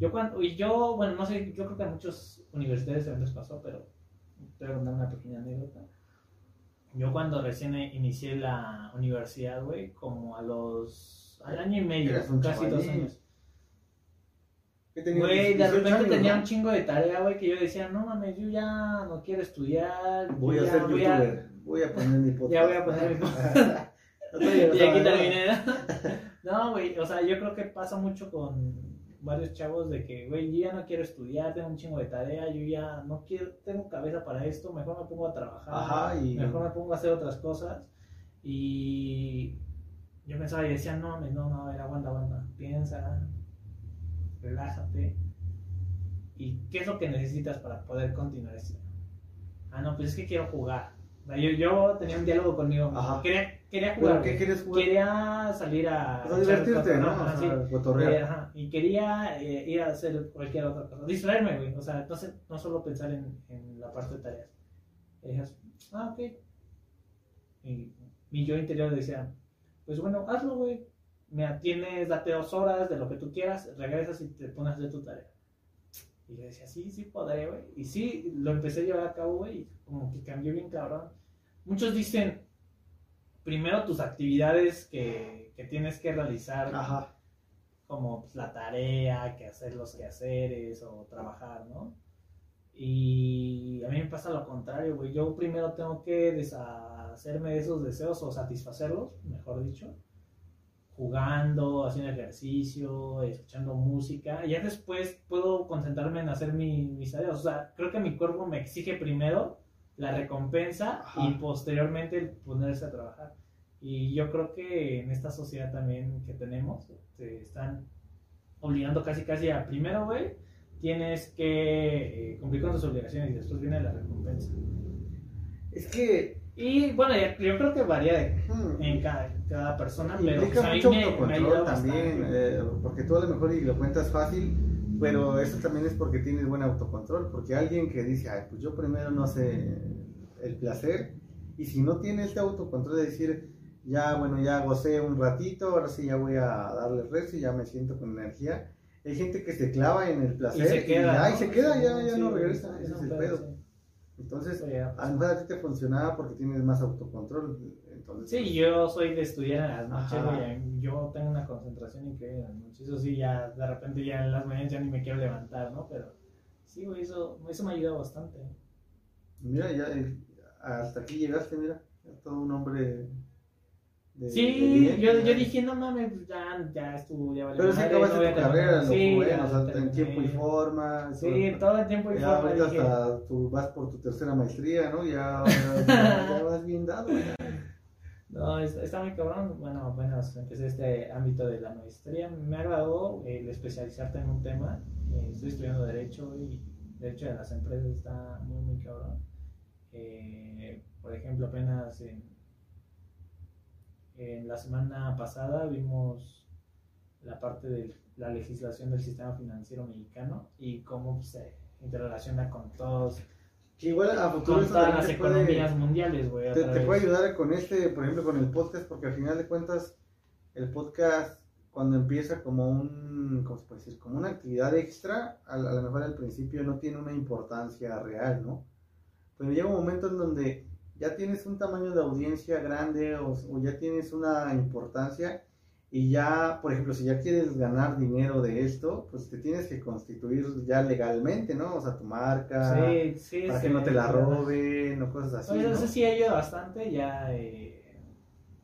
[SPEAKER 1] Yo cuando, y yo, bueno, no sé, yo creo que a muchos universitarios también les pasó, pero te voy a contar una pequeña anécdota. Yo cuando recién inicié la universidad, güey, como a los, al año y medio, casi dos años. Güey, de
[SPEAKER 2] 18
[SPEAKER 1] repente tenía
[SPEAKER 2] ¿no?
[SPEAKER 1] un chingo de tarea, güey, que yo decía, no mames, yo ya no quiero estudiar.
[SPEAKER 2] Voy a ser
[SPEAKER 1] voy
[SPEAKER 2] youtuber, voy a poner mi podcast.
[SPEAKER 1] Ya voy a poner mi
[SPEAKER 2] No digo,
[SPEAKER 1] y aquí terminé. No, güey, o sea, yo creo que pasa mucho con, varios chavos de que, güey, yo ya no quiero estudiar, tengo un chingo de tarea, yo ya no quiero, tengo cabeza para esto, mejor me pongo a trabajar,
[SPEAKER 2] Ajá, y-
[SPEAKER 1] mejor me pongo a hacer otras cosas. Y yo pensaba y decía, no, no, no, a ver, aguanta, aguanta, piensa, relájate. ¿Y qué es lo que necesitas para poder continuar esto? Ah, no, pues es que quiero jugar. O sea, yo, yo tenía un diálogo conmigo.
[SPEAKER 2] Ajá.
[SPEAKER 1] Quería, quería
[SPEAKER 2] ¿Pero
[SPEAKER 1] jugar.
[SPEAKER 2] qué quieres jugar?
[SPEAKER 1] Quería salir a.
[SPEAKER 2] Divertirte, ¿no?
[SPEAKER 1] ajá, sí. Eh, ajá, Y quería eh, ir a hacer cualquier otra cosa. Distraerme, güey. O sea, no, solo pensar en, en la parte de tareas. Y ah, ok. Y mi yo interior decía, pues bueno, hazlo, güey. Mira, tienes, date dos horas de lo que tú quieras, regresas y te pones hacer tu tarea. Y yo decía, sí, sí podré, güey. Y sí, lo empecé a llevar a cabo, güey. y Como que cambió bien cabrón. Muchos dicen, primero tus actividades que, que tienes que realizar
[SPEAKER 2] Ajá.
[SPEAKER 1] como pues, la tarea, que hacer los quehaceres o trabajar, ¿no? Y a mí me pasa lo contrario, güey. Yo primero tengo que deshacerme de esos deseos o satisfacerlos, mejor dicho, jugando, haciendo ejercicio, escuchando música. Y ya después puedo concentrarme en hacer mi, mis tareas. O sea, creo que mi cuerpo me exige primero la recompensa
[SPEAKER 2] Ajá.
[SPEAKER 1] y posteriormente el ponerse a trabajar. Y yo creo que en esta sociedad también que tenemos, te están obligando casi casi a primero, güey, tienes que eh, cumplir con tus obligaciones y después viene la recompensa.
[SPEAKER 2] Es que
[SPEAKER 1] Y bueno, yo creo que varía de-
[SPEAKER 2] hmm,
[SPEAKER 1] en cada, cada persona, pero pues, a mí
[SPEAKER 2] mucho
[SPEAKER 1] me,
[SPEAKER 2] autocontrol también, eh, porque tú a lo mejor y lo cuentas fácil, pero eso también es porque tienes buen autocontrol, porque alguien que dice, ay, pues yo primero no sé el placer, y si no tiene este autocontrol de decir, ya, bueno, ya gocé un ratito, ahora sí ya voy a darle resto y ya me siento con energía. Hay gente que se clava en el
[SPEAKER 1] y
[SPEAKER 2] placer
[SPEAKER 1] se queda. ¿no?
[SPEAKER 2] se queda, ya, ya
[SPEAKER 1] Sí,
[SPEAKER 2] no regresa, ese es el
[SPEAKER 1] pedo,
[SPEAKER 2] pedo.
[SPEAKER 1] sí.
[SPEAKER 2] Entonces, a lo mejor a ti te funcionaba porque tienes más autocontrol. Entonces,
[SPEAKER 1] Sí, yo soy de estudiar en las noches. Yo tengo una concentración increíble en las noches. Eso sí, ya de repente ya en las mañanas ya ni me quiero levantar, ¿no? Pero sí, güey, eso, eso me ha ayudado bastante.
[SPEAKER 2] Mira, ya eh, hasta aquí llegaste, mira, ya todo un hombre de,
[SPEAKER 1] Sí, yo, yo dije, no mames, pues ya, ya estuvo, ya valió
[SPEAKER 2] Pero sí acabaste
[SPEAKER 1] no
[SPEAKER 2] tu carrera, lo
[SPEAKER 1] Sí,
[SPEAKER 2] bueno,
[SPEAKER 1] ya
[SPEAKER 2] o sea, en tiempo y forma.
[SPEAKER 1] Sí,
[SPEAKER 2] todo.
[SPEAKER 1] todo el tiempo y
[SPEAKER 2] Ya
[SPEAKER 1] forma.
[SPEAKER 2] ahorita
[SPEAKER 1] dije,
[SPEAKER 2] hasta tú vas por tu tercera maestría, ¿no? Ya, ya, ya- vas bien dado. ya.
[SPEAKER 1] No, está, está muy cabrón. Bueno, apenas empecé este ámbito de la maestría. Me agradó el especializarte en un tema. Eh, estoy estudiando Derecho y Derecho de las Empresas está muy, muy cabrón. Eh, por ejemplo, apenas en, en la semana pasada vimos la parte de la legislación del sistema financiero mexicano y cómo se interrelaciona con todos
[SPEAKER 2] Que igual a futuro
[SPEAKER 1] con todas las
[SPEAKER 2] te puede-
[SPEAKER 1] economías mundiales, güey.
[SPEAKER 2] Te, te puede ayudar con este, por ejemplo, con el podcast, porque al final de cuentas, el podcast, cuando empieza como un, ¿cómo se puede decir? Como una actividad extra, a, a lo mejor al principio no tiene una importancia real, ¿no? Pero llega un momento en donde ya tienes un tamaño de audiencia grande o, o ya tienes una importancia y ya, por ejemplo, si ya quieres ganar dinero de esto, pues te tienes que constituir ya legalmente, ¿no? O sea, tu marca,
[SPEAKER 1] Sí, sí,
[SPEAKER 2] para
[SPEAKER 1] sí,
[SPEAKER 2] que no te la roben o cosas así. ¿no?
[SPEAKER 1] eso sí ayuda bastante, ya eh,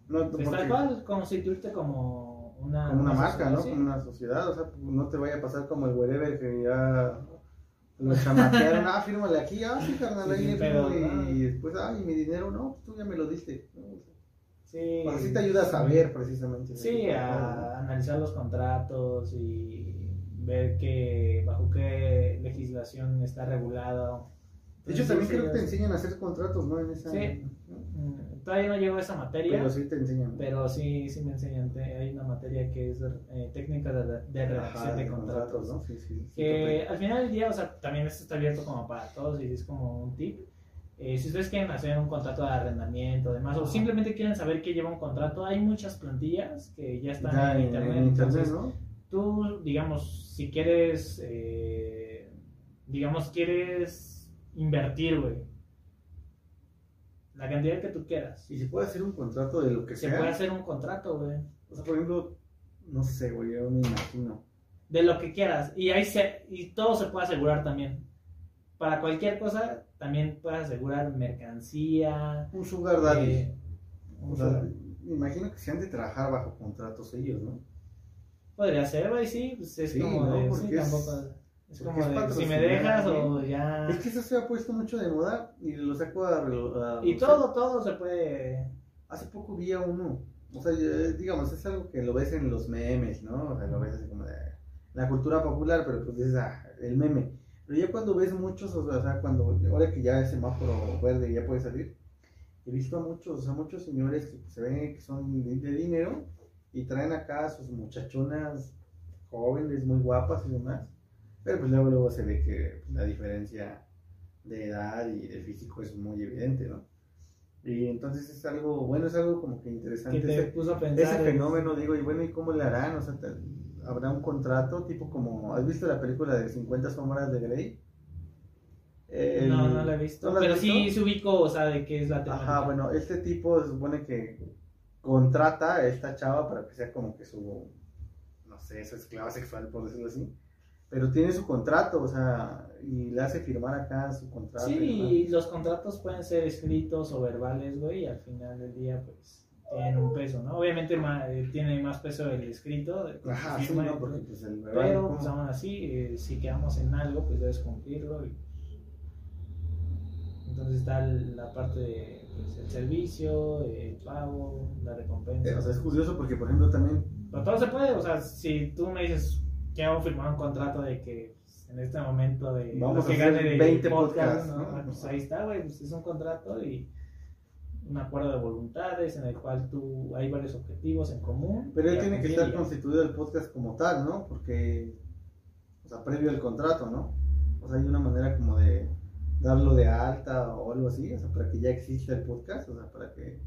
[SPEAKER 2] No,
[SPEAKER 1] pues, tal cual constituirte como una,
[SPEAKER 2] como una marca, ¿no? Como una sociedad, o sea, no te vaya a pasar como el wherever que ya lo chamaquearon, ah, fírmale aquí, ah, sí, carnal, ahí
[SPEAKER 1] Sí, pero,
[SPEAKER 2] y después, ah, y mi dinero, no, tú ya me lo diste.
[SPEAKER 1] Sí,
[SPEAKER 2] pues así te ayuda a saber precisamente.
[SPEAKER 1] Sí, a analizar los contratos y ver que bajo qué legislación está regulado.
[SPEAKER 2] De hecho, también
[SPEAKER 1] sí,
[SPEAKER 2] creo que te
[SPEAKER 1] sí,
[SPEAKER 2] enseñan a hacer contratos, ¿no? En esa,
[SPEAKER 1] Sí.
[SPEAKER 2] ¿no?
[SPEAKER 1] Todavía no llego a esa materia,
[SPEAKER 2] Pero sí te enseñan.
[SPEAKER 1] pero sí, sí me enseñan. Hay una materia que es eh, técnica de, de redacción
[SPEAKER 2] Ajá,
[SPEAKER 1] de contratos.
[SPEAKER 2] ¿no? Sí, sí. sí,
[SPEAKER 1] que al final del día, o sea, también esto está abierto como para todos y es como un tip. Eh, si ustedes quieren hacer un contrato de arrendamiento, demás, o simplemente quieren saber qué lleva un contrato, hay muchas plantillas que ya están
[SPEAKER 2] ya
[SPEAKER 1] en,
[SPEAKER 2] en,
[SPEAKER 1] internet.
[SPEAKER 2] en internet,
[SPEAKER 1] entonces,
[SPEAKER 2] ¿no?
[SPEAKER 1] tú, digamos, si quieres, eh, digamos, quieres invertir, güey, la cantidad que tú quieras.
[SPEAKER 2] Y se puede hacer un contrato de lo que
[SPEAKER 1] Se
[SPEAKER 2] sea.
[SPEAKER 1] puede hacer un contrato, güey.
[SPEAKER 2] O sea, por ejemplo, no sé, güey, yo me imagino.
[SPEAKER 1] De lo que quieras. Y ahí se, y todo se puede asegurar también. Para cualquier cosa, también puedes asegurar mercancía.
[SPEAKER 2] Un sugar daddy.
[SPEAKER 1] eh, un
[SPEAKER 2] O sea,
[SPEAKER 1] sugar.
[SPEAKER 2] me imagino que se han de trabajar bajo contratos ellos, ¿no?
[SPEAKER 1] Podría ser, güey, sí, pues es
[SPEAKER 2] Sí,
[SPEAKER 1] como
[SPEAKER 2] ¿no?
[SPEAKER 1] de, sí, tampoco, es
[SPEAKER 2] porque
[SPEAKER 1] como
[SPEAKER 2] es
[SPEAKER 1] de, si me dejas o ya...
[SPEAKER 2] Es que eso se ha puesto mucho de moda y lo saco a. a-
[SPEAKER 1] Y todo, todo se puede...
[SPEAKER 2] Hace poco vi a uno. O sea, digamos, es algo que lo ves en los memes, ¿no? O sea, lo ves así como de la cultura popular, pero pues dices, ah, el meme. Pero ya cuando ves muchos, o sea, cuando, ahora que ya es semáforo verde ya puede salir, he visto a muchos, o sea, muchos señores que se ven que son de, de dinero y traen acá a sus muchachonas jóvenes, muy guapas y demás. Pero pues luego, luego se ve que pues, la diferencia de edad y de físico es muy evidente, ¿no? Y entonces es algo, bueno, es algo como que interesante.
[SPEAKER 1] que te
[SPEAKER 2] ese-
[SPEAKER 1] puso a pensar...
[SPEAKER 2] ese
[SPEAKER 1] en-
[SPEAKER 2] fenómeno, digo, y bueno, ¿y cómo le harán? O sea, ¿habrá un contrato tipo como, ¿has visto la película de 50 sombras de Grey? El-
[SPEAKER 1] No, no la he visto.
[SPEAKER 2] ¿No la has
[SPEAKER 1] pero sí se ubico, o sea, de qué es la temática.
[SPEAKER 2] Ajá, bueno, este tipo se supone que contrata a esta chava para que sea como que su, no sé, su esclava sexual, por decirlo así. Pero tiene su contrato, o sea, y le hace firmar acá su contrato. y.
[SPEAKER 1] Sí, los contratos pueden ser escritos o verbales, güey, y al final del día, pues, tienen un peso, ¿no? Obviamente ma- eh, tiene más peso el escrito,
[SPEAKER 2] Ajá, sí,
[SPEAKER 1] firma,
[SPEAKER 2] ¿no? Porque pues el verbal,
[SPEAKER 1] pero,
[SPEAKER 2] ¿cómo?
[SPEAKER 1] pues, aún así, eh, si quedamos en algo, pues debes cumplirlo. y, entonces está la parte de pues, el servicio, el pago, la recompensa.
[SPEAKER 2] Eh, o sea, es curioso porque, por ejemplo, también
[SPEAKER 1] Pero todo se puede, o sea, si tú me dices, quiero firmar un contrato de que pues, en este momento de
[SPEAKER 2] Vamos
[SPEAKER 1] lo
[SPEAKER 2] a
[SPEAKER 1] que
[SPEAKER 2] hacer
[SPEAKER 1] gane de
[SPEAKER 2] 20
[SPEAKER 1] podcast,
[SPEAKER 2] podcasts,
[SPEAKER 1] ¿no?
[SPEAKER 2] ¿no?
[SPEAKER 1] Ah, pues ahí está, güey, pues es un contrato y un acuerdo de voluntades en el cual tú hay varios objetivos en común.
[SPEAKER 2] Pero él
[SPEAKER 1] a
[SPEAKER 2] tiene que estar constituido el podcast como tal, ¿no? Porque, o sea, previo al contrato, ¿no? O sea, hay una manera como de darlo de alta o algo así, o sea, para que ya exista el podcast, o sea, para que,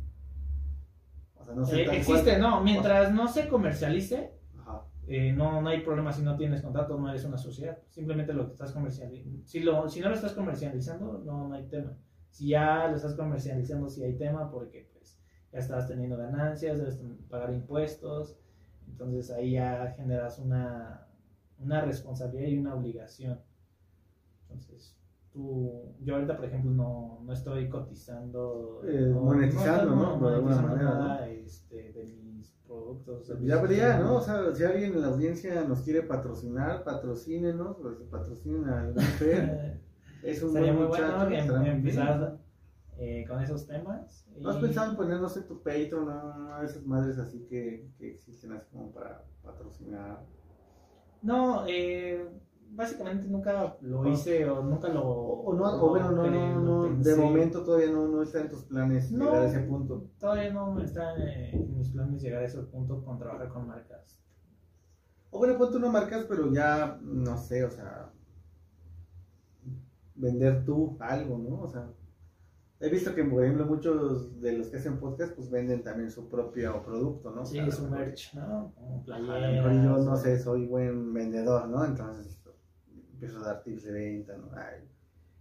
[SPEAKER 2] o sea, no sé.
[SPEAKER 1] Eh, existe,
[SPEAKER 2] cual-
[SPEAKER 1] no, mientras no se comercialice. Eh, no, no hay problema si no tienes contrato, no eres una sociedad. Simplemente lo que estás comercializando. Si, lo, si no lo estás comercializando, no, no hay tema. Si ya lo estás comercializando, sí hay tema porque pues ya estás teniendo ganancias, debes pagar impuestos. Entonces ahí ya generas una, una responsabilidad y una obligación. Entonces, tú, yo ahorita, por ejemplo, no, no estoy cotizando.
[SPEAKER 2] Eh, monetizando, ¿no? De alguna manera,
[SPEAKER 1] nada, este, de mis productos.
[SPEAKER 2] Ya habría, ¿no? O sea, si alguien en la audiencia nos quiere patrocinar, patrocínenos, pues patrocinen al Gran Fer. Es un
[SPEAKER 1] Sería
[SPEAKER 2] buen
[SPEAKER 1] muy
[SPEAKER 2] muchacho,
[SPEAKER 1] bueno que
[SPEAKER 2] muy
[SPEAKER 1] empezar eh, con esos temas.
[SPEAKER 2] ¿No has pensado en poner, no sé, tu Patreon, no, de esas madres así que, que existen así como para patrocinar?
[SPEAKER 1] No, eh, básicamente nunca lo
[SPEAKER 2] O-
[SPEAKER 1] hice o nunca lo.
[SPEAKER 2] O, no, o bueno, no, no, no, de momento todavía no, no está en tus planes llegar a ese punto.
[SPEAKER 1] Todavía no está en, en mis planes llegar a ese punto con trabajar con marcas.
[SPEAKER 2] O bueno, ponte no marcas, pero ya, no sé, o sea, vender tú algo, ¿no? O sea, he visto que, por ejemplo, muchos de los que hacen podcast, pues venden también su propio producto, ¿no?
[SPEAKER 1] Sí, su merch, ¿no? Como playeras.
[SPEAKER 2] yo, no sé, soy buen vendedor, ¿no? Entonces, empiezo a dar tips de venta, ¿no? Ay,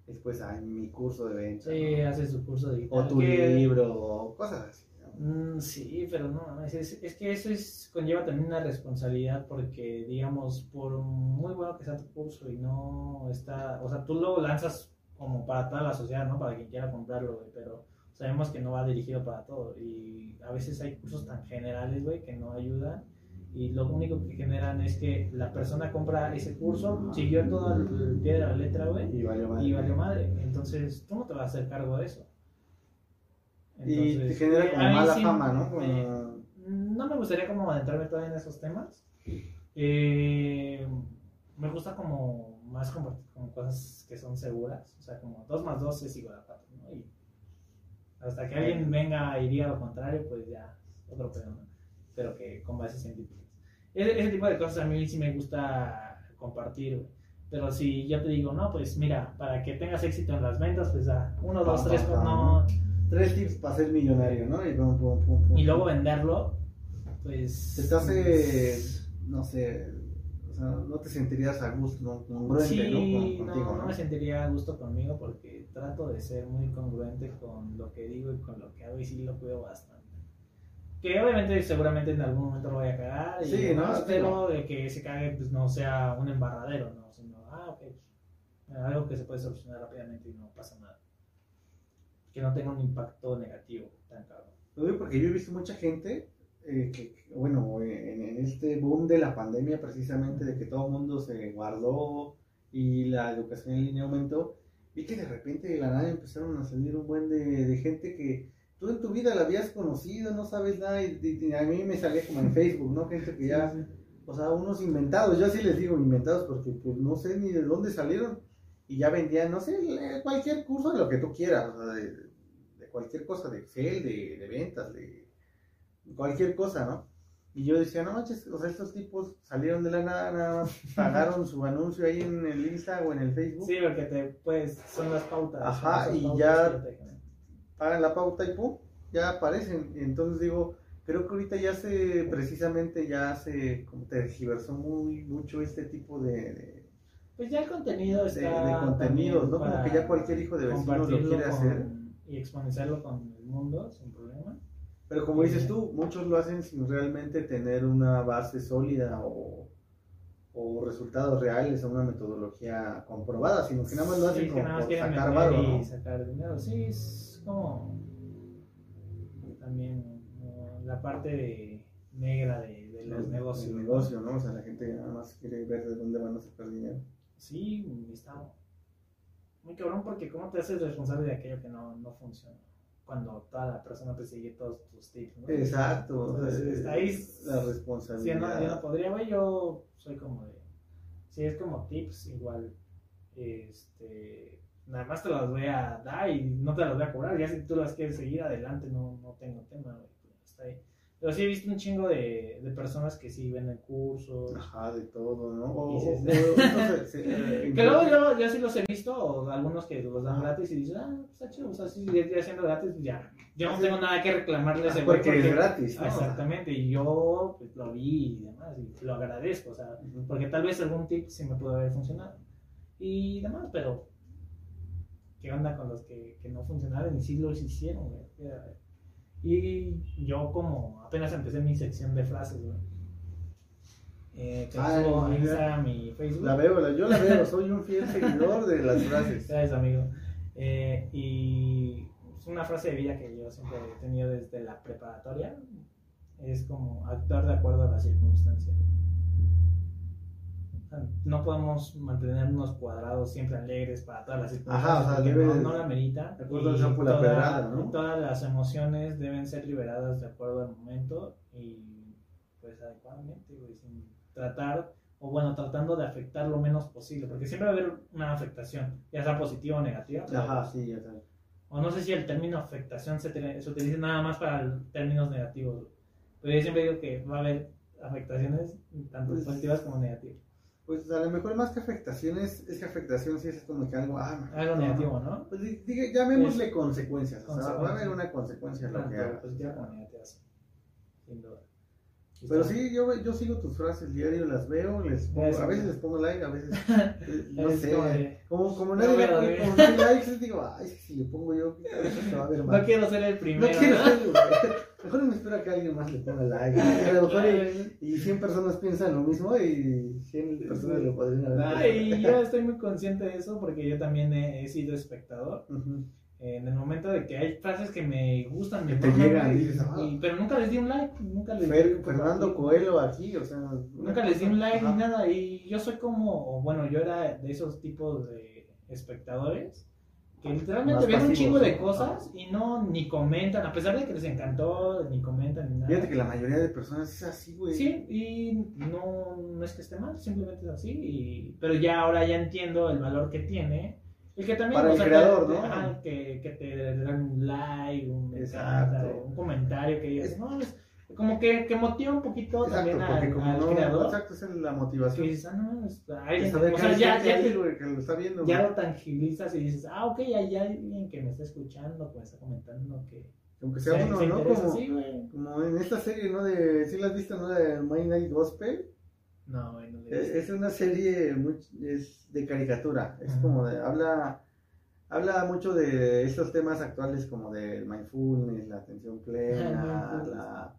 [SPEAKER 2] después, ay, mi curso de venta.
[SPEAKER 1] Sí,
[SPEAKER 2] ¿no?
[SPEAKER 1] hace su curso digital.
[SPEAKER 2] O tu
[SPEAKER 1] que-
[SPEAKER 2] libro, o cosas así. ¿no?
[SPEAKER 1] Mm, sí, pero no, es, es- es que eso es, conlleva también una responsabilidad porque, digamos, por muy bueno que sea tu curso y no está, o sea, tú lo lanzas como para toda la sociedad, ¿no? Para quien quiera comprarlo, güey, pero sabemos que no va dirigido para todo y a veces hay cursos tan generales, güey, que no ayudan y lo único que generan es que la persona compra ese curso, siguió todo el pie de la letra, güey,
[SPEAKER 2] Y valió madre.
[SPEAKER 1] y valió madre, entonces tú no te vas a hacer cargo de eso.
[SPEAKER 2] Y te
[SPEAKER 1] Entonces,
[SPEAKER 2] genera
[SPEAKER 1] eh,
[SPEAKER 2] como mala
[SPEAKER 1] sí
[SPEAKER 2] fama, ¿no? Como-
[SPEAKER 1] no me gustaría como adentrarme todavía en esos temas. Eh, me gusta como más compartir como cosas que son seguras. O sea, como 2 más 2 es igual a 4, ¿no? Y hasta que alguien venga y diga lo contrario, pues ya, otro pedo, ¿no? Pero que con bases científicas. Ese, ese tipo de cosas a mí sí me gusta compartir, güey. Pero si yo te digo, no, pues mira, para que tengas éxito en las ventas, pues da 1, 2,
[SPEAKER 2] Pam,
[SPEAKER 1] 3,
[SPEAKER 2] pam, pam.
[SPEAKER 1] no.
[SPEAKER 2] Tres tips para ser millonario, ¿no? Y, pum, pum, pum.
[SPEAKER 1] Y luego venderlo, pues.
[SPEAKER 2] Te hace, no sé, o sea, no te sentirías a gusto, ¿no? Congruente,
[SPEAKER 1] Sí,
[SPEAKER 2] ¿no? Con-
[SPEAKER 1] no,
[SPEAKER 2] contigo,
[SPEAKER 1] no
[SPEAKER 2] ¿no?
[SPEAKER 1] me sentiría a gusto conmigo porque trato de ser muy congruente con lo que digo y con lo que hago y sí lo cuido bastante. Que obviamente seguramente en algún momento lo voy a cagar y
[SPEAKER 2] Sí,
[SPEAKER 1] demás,
[SPEAKER 2] ¿no?
[SPEAKER 1] pero de que ese cague pues no sea un embarradero, ¿no? Sino, ah, ok, algo que se puede solucionar rápidamente y no pasa nada. Que no tenga un impacto negativo tan cabrón.
[SPEAKER 2] Lo digo porque yo he visto mucha gente, eh, que, que, bueno, en, en este boom de la pandemia precisamente, de que todo el mundo se guardó y la educación en línea aumentó, vi que de repente de la nada empezaron a salir un buen de, de gente que tú en tu vida la habías conocido, no sabes nada, y, y a mí me salía como en Facebook, ¿no? Gente que ya, o sea, unos inventados, yo así les digo inventados porque pues no sé ni de dónde salieron, y ya vendían, no sé, cualquier curso de lo que tú quieras, o sea, de, de cualquier cosa, de Excel, de, de ventas, de cualquier cosa, ¿no? Y yo decía, no manches, o sea, estos tipos salieron de la nada, nada más pagaron su anuncio ahí en el Insta o en el Facebook.
[SPEAKER 1] Sí, porque te, pues, son las pautas.
[SPEAKER 2] Ajá, y
[SPEAKER 1] pautas
[SPEAKER 2] ya- pagan la pauta y pum, ya aparecen. Entonces digo, creo que ahorita ya se, precisamente ya se como tergiversó muy mucho este tipo de, de,
[SPEAKER 1] Pues ya el contenido
[SPEAKER 2] de-
[SPEAKER 1] está.
[SPEAKER 2] de contenidos, ¿no? Como que ya cualquier hijo de vecino lo quiere
[SPEAKER 1] con-
[SPEAKER 2] hacer.
[SPEAKER 1] Y exponenciarlo con el mundo sin problema.
[SPEAKER 2] Pero como dices tú, muchos lo hacen sin realmente tener una base sólida o, o resultados reales o una metodología comprobada, sino que nada más lo hacen
[SPEAKER 1] Sí,
[SPEAKER 2] como por sacar
[SPEAKER 1] y
[SPEAKER 2] ¿no?
[SPEAKER 1] sacar dinero. Sí, es como también la parte de- negra de, de los
[SPEAKER 2] El-
[SPEAKER 1] negocios.
[SPEAKER 2] El negocio, ¿no? O sea, la gente nada más quiere ver de dónde van a sacar dinero.
[SPEAKER 1] Sí, está muy cabrón porque cómo te haces responsable de aquello que no, no funciona cuando toda la persona te sigue todos tus tips, ¿no?
[SPEAKER 2] Exacto.
[SPEAKER 1] Entonces, ahí
[SPEAKER 2] la
[SPEAKER 1] no,
[SPEAKER 2] responsabilidad.
[SPEAKER 1] yo no podría, güey, yo soy como de... Si es como tips, igual, este... Nada más te las voy a dar y no te las voy a cobrar. Ya si tú las quieres seguir adelante, no, no tengo tema, güey. Está ahí. Pero sí he visto un chingo de, de personas que sí venden cursos.
[SPEAKER 2] Ajá, de todo, ¿no? O,
[SPEAKER 1] se- Que luego yo, yo sí los he visto, o algunos que los dan gratis y dices, ah, está chido, o sea, sí, ya, ya siendo gratis, ya. Yo no tengo nada que reclamarle a ese güey.
[SPEAKER 2] porque es gratis, ¿no?
[SPEAKER 1] Exactamente, y yo pues, lo vi y demás, y lo agradezco, o sea, porque tal vez algún tip sí me pudo haber funcionado. Y demás, pero ¿qué onda con los que, que no funcionaron y sí los hicieron, güey? Y yo como apenas empecé mi sección de frases, güey. Eh, que
[SPEAKER 2] Ay,
[SPEAKER 1] subo a
[SPEAKER 2] mira.
[SPEAKER 1] Instagram y Facebook.
[SPEAKER 2] La veo, la- yo la veo, soy un fiel seguidor de las frases.
[SPEAKER 1] Gracias, amigo. Eh, y es una frase de vida que yo siempre he tenido desde la preparatoria. Es como actuar de acuerdo a las circunstancias. No podemos mantenernos cuadrados siempre alegres para todas las circunstancias.
[SPEAKER 2] Ajá, o sea, debe
[SPEAKER 1] no, la merita. Todas las emociones deben ser liberadas de acuerdo al momento y pues adecuadamente, güey, sin tratar, o bueno, tratando de afectar lo menos posible, porque siempre va a haber una afectación, ya sea positiva o negativa.
[SPEAKER 2] Ajá, sí, ya sabes.
[SPEAKER 1] O no sé si el término afectación se, te- se utiliza nada más para términos negativos, pero yo siempre digo que va a haber afectaciones tanto
[SPEAKER 2] Pues-
[SPEAKER 1] positivas como negativas.
[SPEAKER 2] Pues a lo mejor más que afectaciones, es que afectación sí es como que algo, ah,
[SPEAKER 1] Algo
[SPEAKER 2] no,
[SPEAKER 1] negativo, ¿no?
[SPEAKER 2] Pues di- diga- llamémosle consecuencias, o sea, va a haber una consecuencia a lo que
[SPEAKER 1] positiva como negativa, sí. Sin duda.
[SPEAKER 2] Pero sí, yo, yo sigo tus frases diario, las veo, les pongo,
[SPEAKER 1] Eso.
[SPEAKER 2] a veces les pongo like, a veces, eh, no sé,
[SPEAKER 1] como de-
[SPEAKER 2] como, como
[SPEAKER 1] No
[SPEAKER 2] nadie, como no hay likes, digo, ay, si le pongo yo, se va a ver mal.
[SPEAKER 1] No quiero ser el
[SPEAKER 2] No
[SPEAKER 1] primero.
[SPEAKER 2] quiero
[SPEAKER 1] ¿no?
[SPEAKER 2] ser, güey. Mejor me espero a que alguien más le ponga like. A lo mejor y, y 100 personas piensan lo mismo y 100 personas lo podrían haber
[SPEAKER 1] Ay, yo estoy muy consciente de eso porque yo también he, he sido espectador.
[SPEAKER 2] Ujú.
[SPEAKER 1] En el momento de que hay frases que me gustan, me
[SPEAKER 2] te llegan,
[SPEAKER 1] y-
[SPEAKER 2] dices, ah.
[SPEAKER 1] y- pero nunca les di un like, nunca les
[SPEAKER 2] Fer- Fernando Coelho aquí, o sea.
[SPEAKER 1] Nunca les di un like
[SPEAKER 2] Ajá.
[SPEAKER 1] ni nada. Y yo soy como, bueno, yo era de esos tipos de espectadores que literalmente ven un chingo de cosas y no ni comentan, a pesar de que les encantó, ni comentan ni nada.
[SPEAKER 2] Fíjate que la mayoría de personas es así, güey.
[SPEAKER 1] Sí, y no, no es que esté mal, simplemente es así. y- pero ya ahora ya entiendo el valor que tiene. Y que también,
[SPEAKER 2] Para el
[SPEAKER 1] sea,
[SPEAKER 2] creador,
[SPEAKER 1] que,
[SPEAKER 2] ¿no?
[SPEAKER 1] ajá, que, que te dan un like, un,
[SPEAKER 2] Exacto.
[SPEAKER 1] un comentario que digas, no, es como que, que motiva un poquito
[SPEAKER 2] Exacto,
[SPEAKER 1] también al,
[SPEAKER 2] como
[SPEAKER 1] al
[SPEAKER 2] no,
[SPEAKER 1] creador.
[SPEAKER 2] exacto, esa es la motivación.
[SPEAKER 1] dices, ah, no, alguien, o sea, ya, te-
[SPEAKER 2] que lo está viendo.
[SPEAKER 1] ya
[SPEAKER 2] güey.
[SPEAKER 1] lo tangibilizas y dices, ah, ok, hay alguien que me está escuchando, que me está comentando, que
[SPEAKER 2] Aunque sea
[SPEAKER 1] se-
[SPEAKER 2] uno,
[SPEAKER 1] se
[SPEAKER 2] ¿no?
[SPEAKER 1] interesa,
[SPEAKER 2] Como,
[SPEAKER 1] sí, güey.
[SPEAKER 2] como en esta serie, ¿no? De, ¿Sí la has visto, no? De My Night Gospel.
[SPEAKER 1] No,
[SPEAKER 2] Es, es una serie muy, es de caricatura. Es como de. Habla. Habla mucho de estos temas actuales como del mindfulness, la atención plena, la,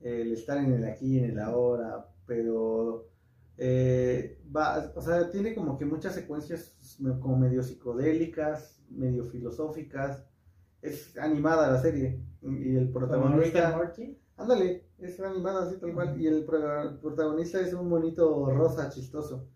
[SPEAKER 2] el estar en el aquí y en el ahora, pero eh, va, o sea, tiene como que muchas secuencias como medio psicodélicas, medio filosóficas. Es animada la serie y el protagonista, ándale, Es animado así tal cual. Y el pro- protagonista es un bonito rosa chistoso.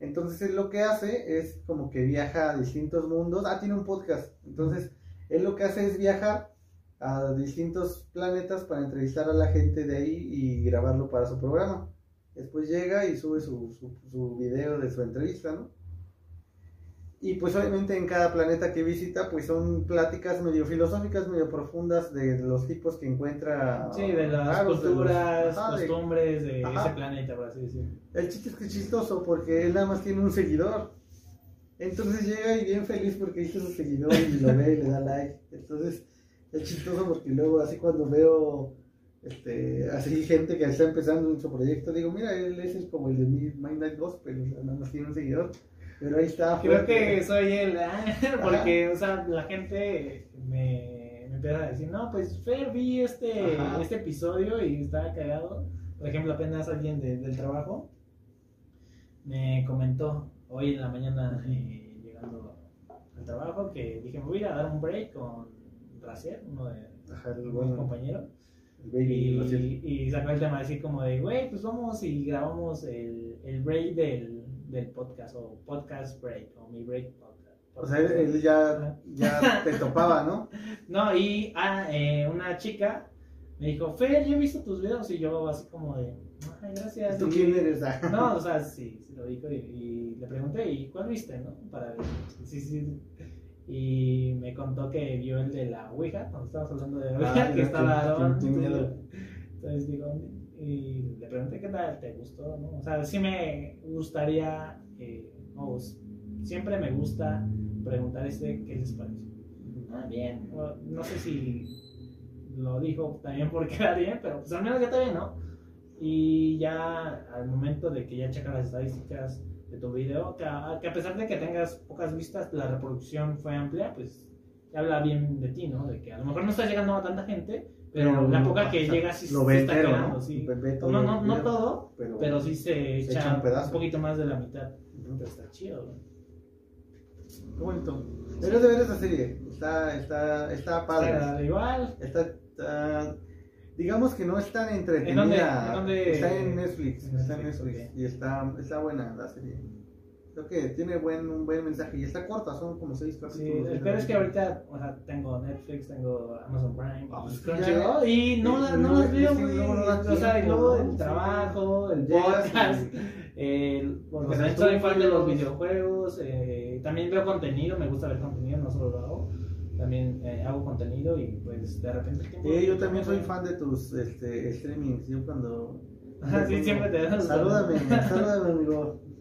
[SPEAKER 2] Entonces él lo que hace es como que viaja a distintos mundos. Ah, tiene un podcast. Entonces él lo que hace es viajar a distintos planetas para entrevistar a la gente de ahí y grabarlo para su programa. Después llega y sube su, su, su video de su entrevista, ¿no? Y pues obviamente en cada planeta que visita, pues son pláticas medio filosóficas, medio profundas de los tipos que encuentra.
[SPEAKER 1] Sí, de las
[SPEAKER 2] raros, de los-
[SPEAKER 1] culturas,
[SPEAKER 2] ajá, de-
[SPEAKER 1] costumbres de
[SPEAKER 2] Ajá.
[SPEAKER 1] ese planeta, por así decirlo.
[SPEAKER 2] El chiste es que es chistoso porque él nada más tiene un seguidor. Entonces llega y bien feliz porque hizo su seguidor y lo ve y le da like. Entonces es chistoso porque luego así cuando veo este, así gente que está empezando en su proyecto, digo, mira, él es el- como el de Mi- My Night Gospel, o sea, nada más tiene un seguidor. Pero ahí está.
[SPEAKER 1] Creo que soy él, ¿ah? porque, o sea, la gente me, me empieza a decir, no, pues Fer, vi este,
[SPEAKER 2] Ajá.
[SPEAKER 1] este episodio y estaba cagado. Por ejemplo, apenas alguien de- del trabajo me comentó hoy en la mañana eh, llegando al trabajo que dije, me voy a ir a dar un break con Raciel, uno de mis
[SPEAKER 2] bueno,
[SPEAKER 1] compañeros. Y, y sacó el tema así como de, güey, pues vamos y grabamos el, el break del, del podcast, o podcast break, o mi break podcast.
[SPEAKER 2] O sea, él, él ya, ya te topaba, ¿no?
[SPEAKER 1] No, y ah, eh, una chica me dijo, Fer, yo he visto tus videos, y yo así como de, ay, gracias.
[SPEAKER 2] ¿Tú
[SPEAKER 1] Y-
[SPEAKER 2] quién eres? Ah.
[SPEAKER 1] No, o sea, sí, sí lo dijo, y, y le pregunté, ¿y cuál viste, no? Para ver, sí, sí. Y me contó que vio el de la Ouija, cuando estábamos hablando de Ouija,
[SPEAKER 2] Ah,
[SPEAKER 1] que
[SPEAKER 2] mira,
[SPEAKER 1] estaba
[SPEAKER 2] qué- qué miedo.
[SPEAKER 1] Entonces digo, y le pregunté qué tal, ¿te gustó? ¿no? O sea, sí me gustaría, eh, o s- siempre me gusta preguntar este, ¿qué les pareció? Ah, bien, no sé si lo dijo también por quedar bien, pero pues al menos ya está bien, ¿no? Y ya al momento de que ya checa las estadísticas de tu video, que a, que a pesar de que tengas pocas vistas, la reproducción fue amplia, pues habla bien de ti, ¿no? De que a lo mejor no estás llegando a tanta gente, pero la poca que
[SPEAKER 2] o sea,
[SPEAKER 1] llega sí
[SPEAKER 2] lo
[SPEAKER 1] se
[SPEAKER 2] ve
[SPEAKER 1] está quedando,
[SPEAKER 2] ¿no?
[SPEAKER 1] sí. No, no, no todo,
[SPEAKER 2] pero,
[SPEAKER 1] pero sí se echa,
[SPEAKER 2] echa un pedazo.
[SPEAKER 1] un poquito más de la mitad. Pero está chido, ¿no?
[SPEAKER 2] Qué bonito. Deberías de ver esa serie. Está, está, está padre.
[SPEAKER 1] Está igual.
[SPEAKER 2] Está, está- digamos que no es tan entretenida.
[SPEAKER 1] ¿En dónde- en dónde-
[SPEAKER 2] Está en Netflix. está en
[SPEAKER 1] Netflix.
[SPEAKER 2] Y está, está buena la serie. Creo que tiene buen, un buen mensaje. Y está corta, son como seis
[SPEAKER 1] Sí,
[SPEAKER 2] capítulos.
[SPEAKER 1] el peor es que ahorita, o sea, tengo Netflix, tengo Amazon Prime,
[SPEAKER 2] Ah, pues
[SPEAKER 1] Crunchyroll, y no,
[SPEAKER 2] y
[SPEAKER 1] no las veo, güey. O sea, y luego el trabajo, el podcast, el, porque también soy fan de los videojuegos, eh, también veo contenido, me gusta ver contenido, no solo lo hago, también eh, hago contenido y pues de repente.
[SPEAKER 2] Eh, yo también soy fan de tus este, streamings. Yo cuando.
[SPEAKER 1] Ajá, sí, siempre te das-
[SPEAKER 2] Salúdame, salúdame, amigo.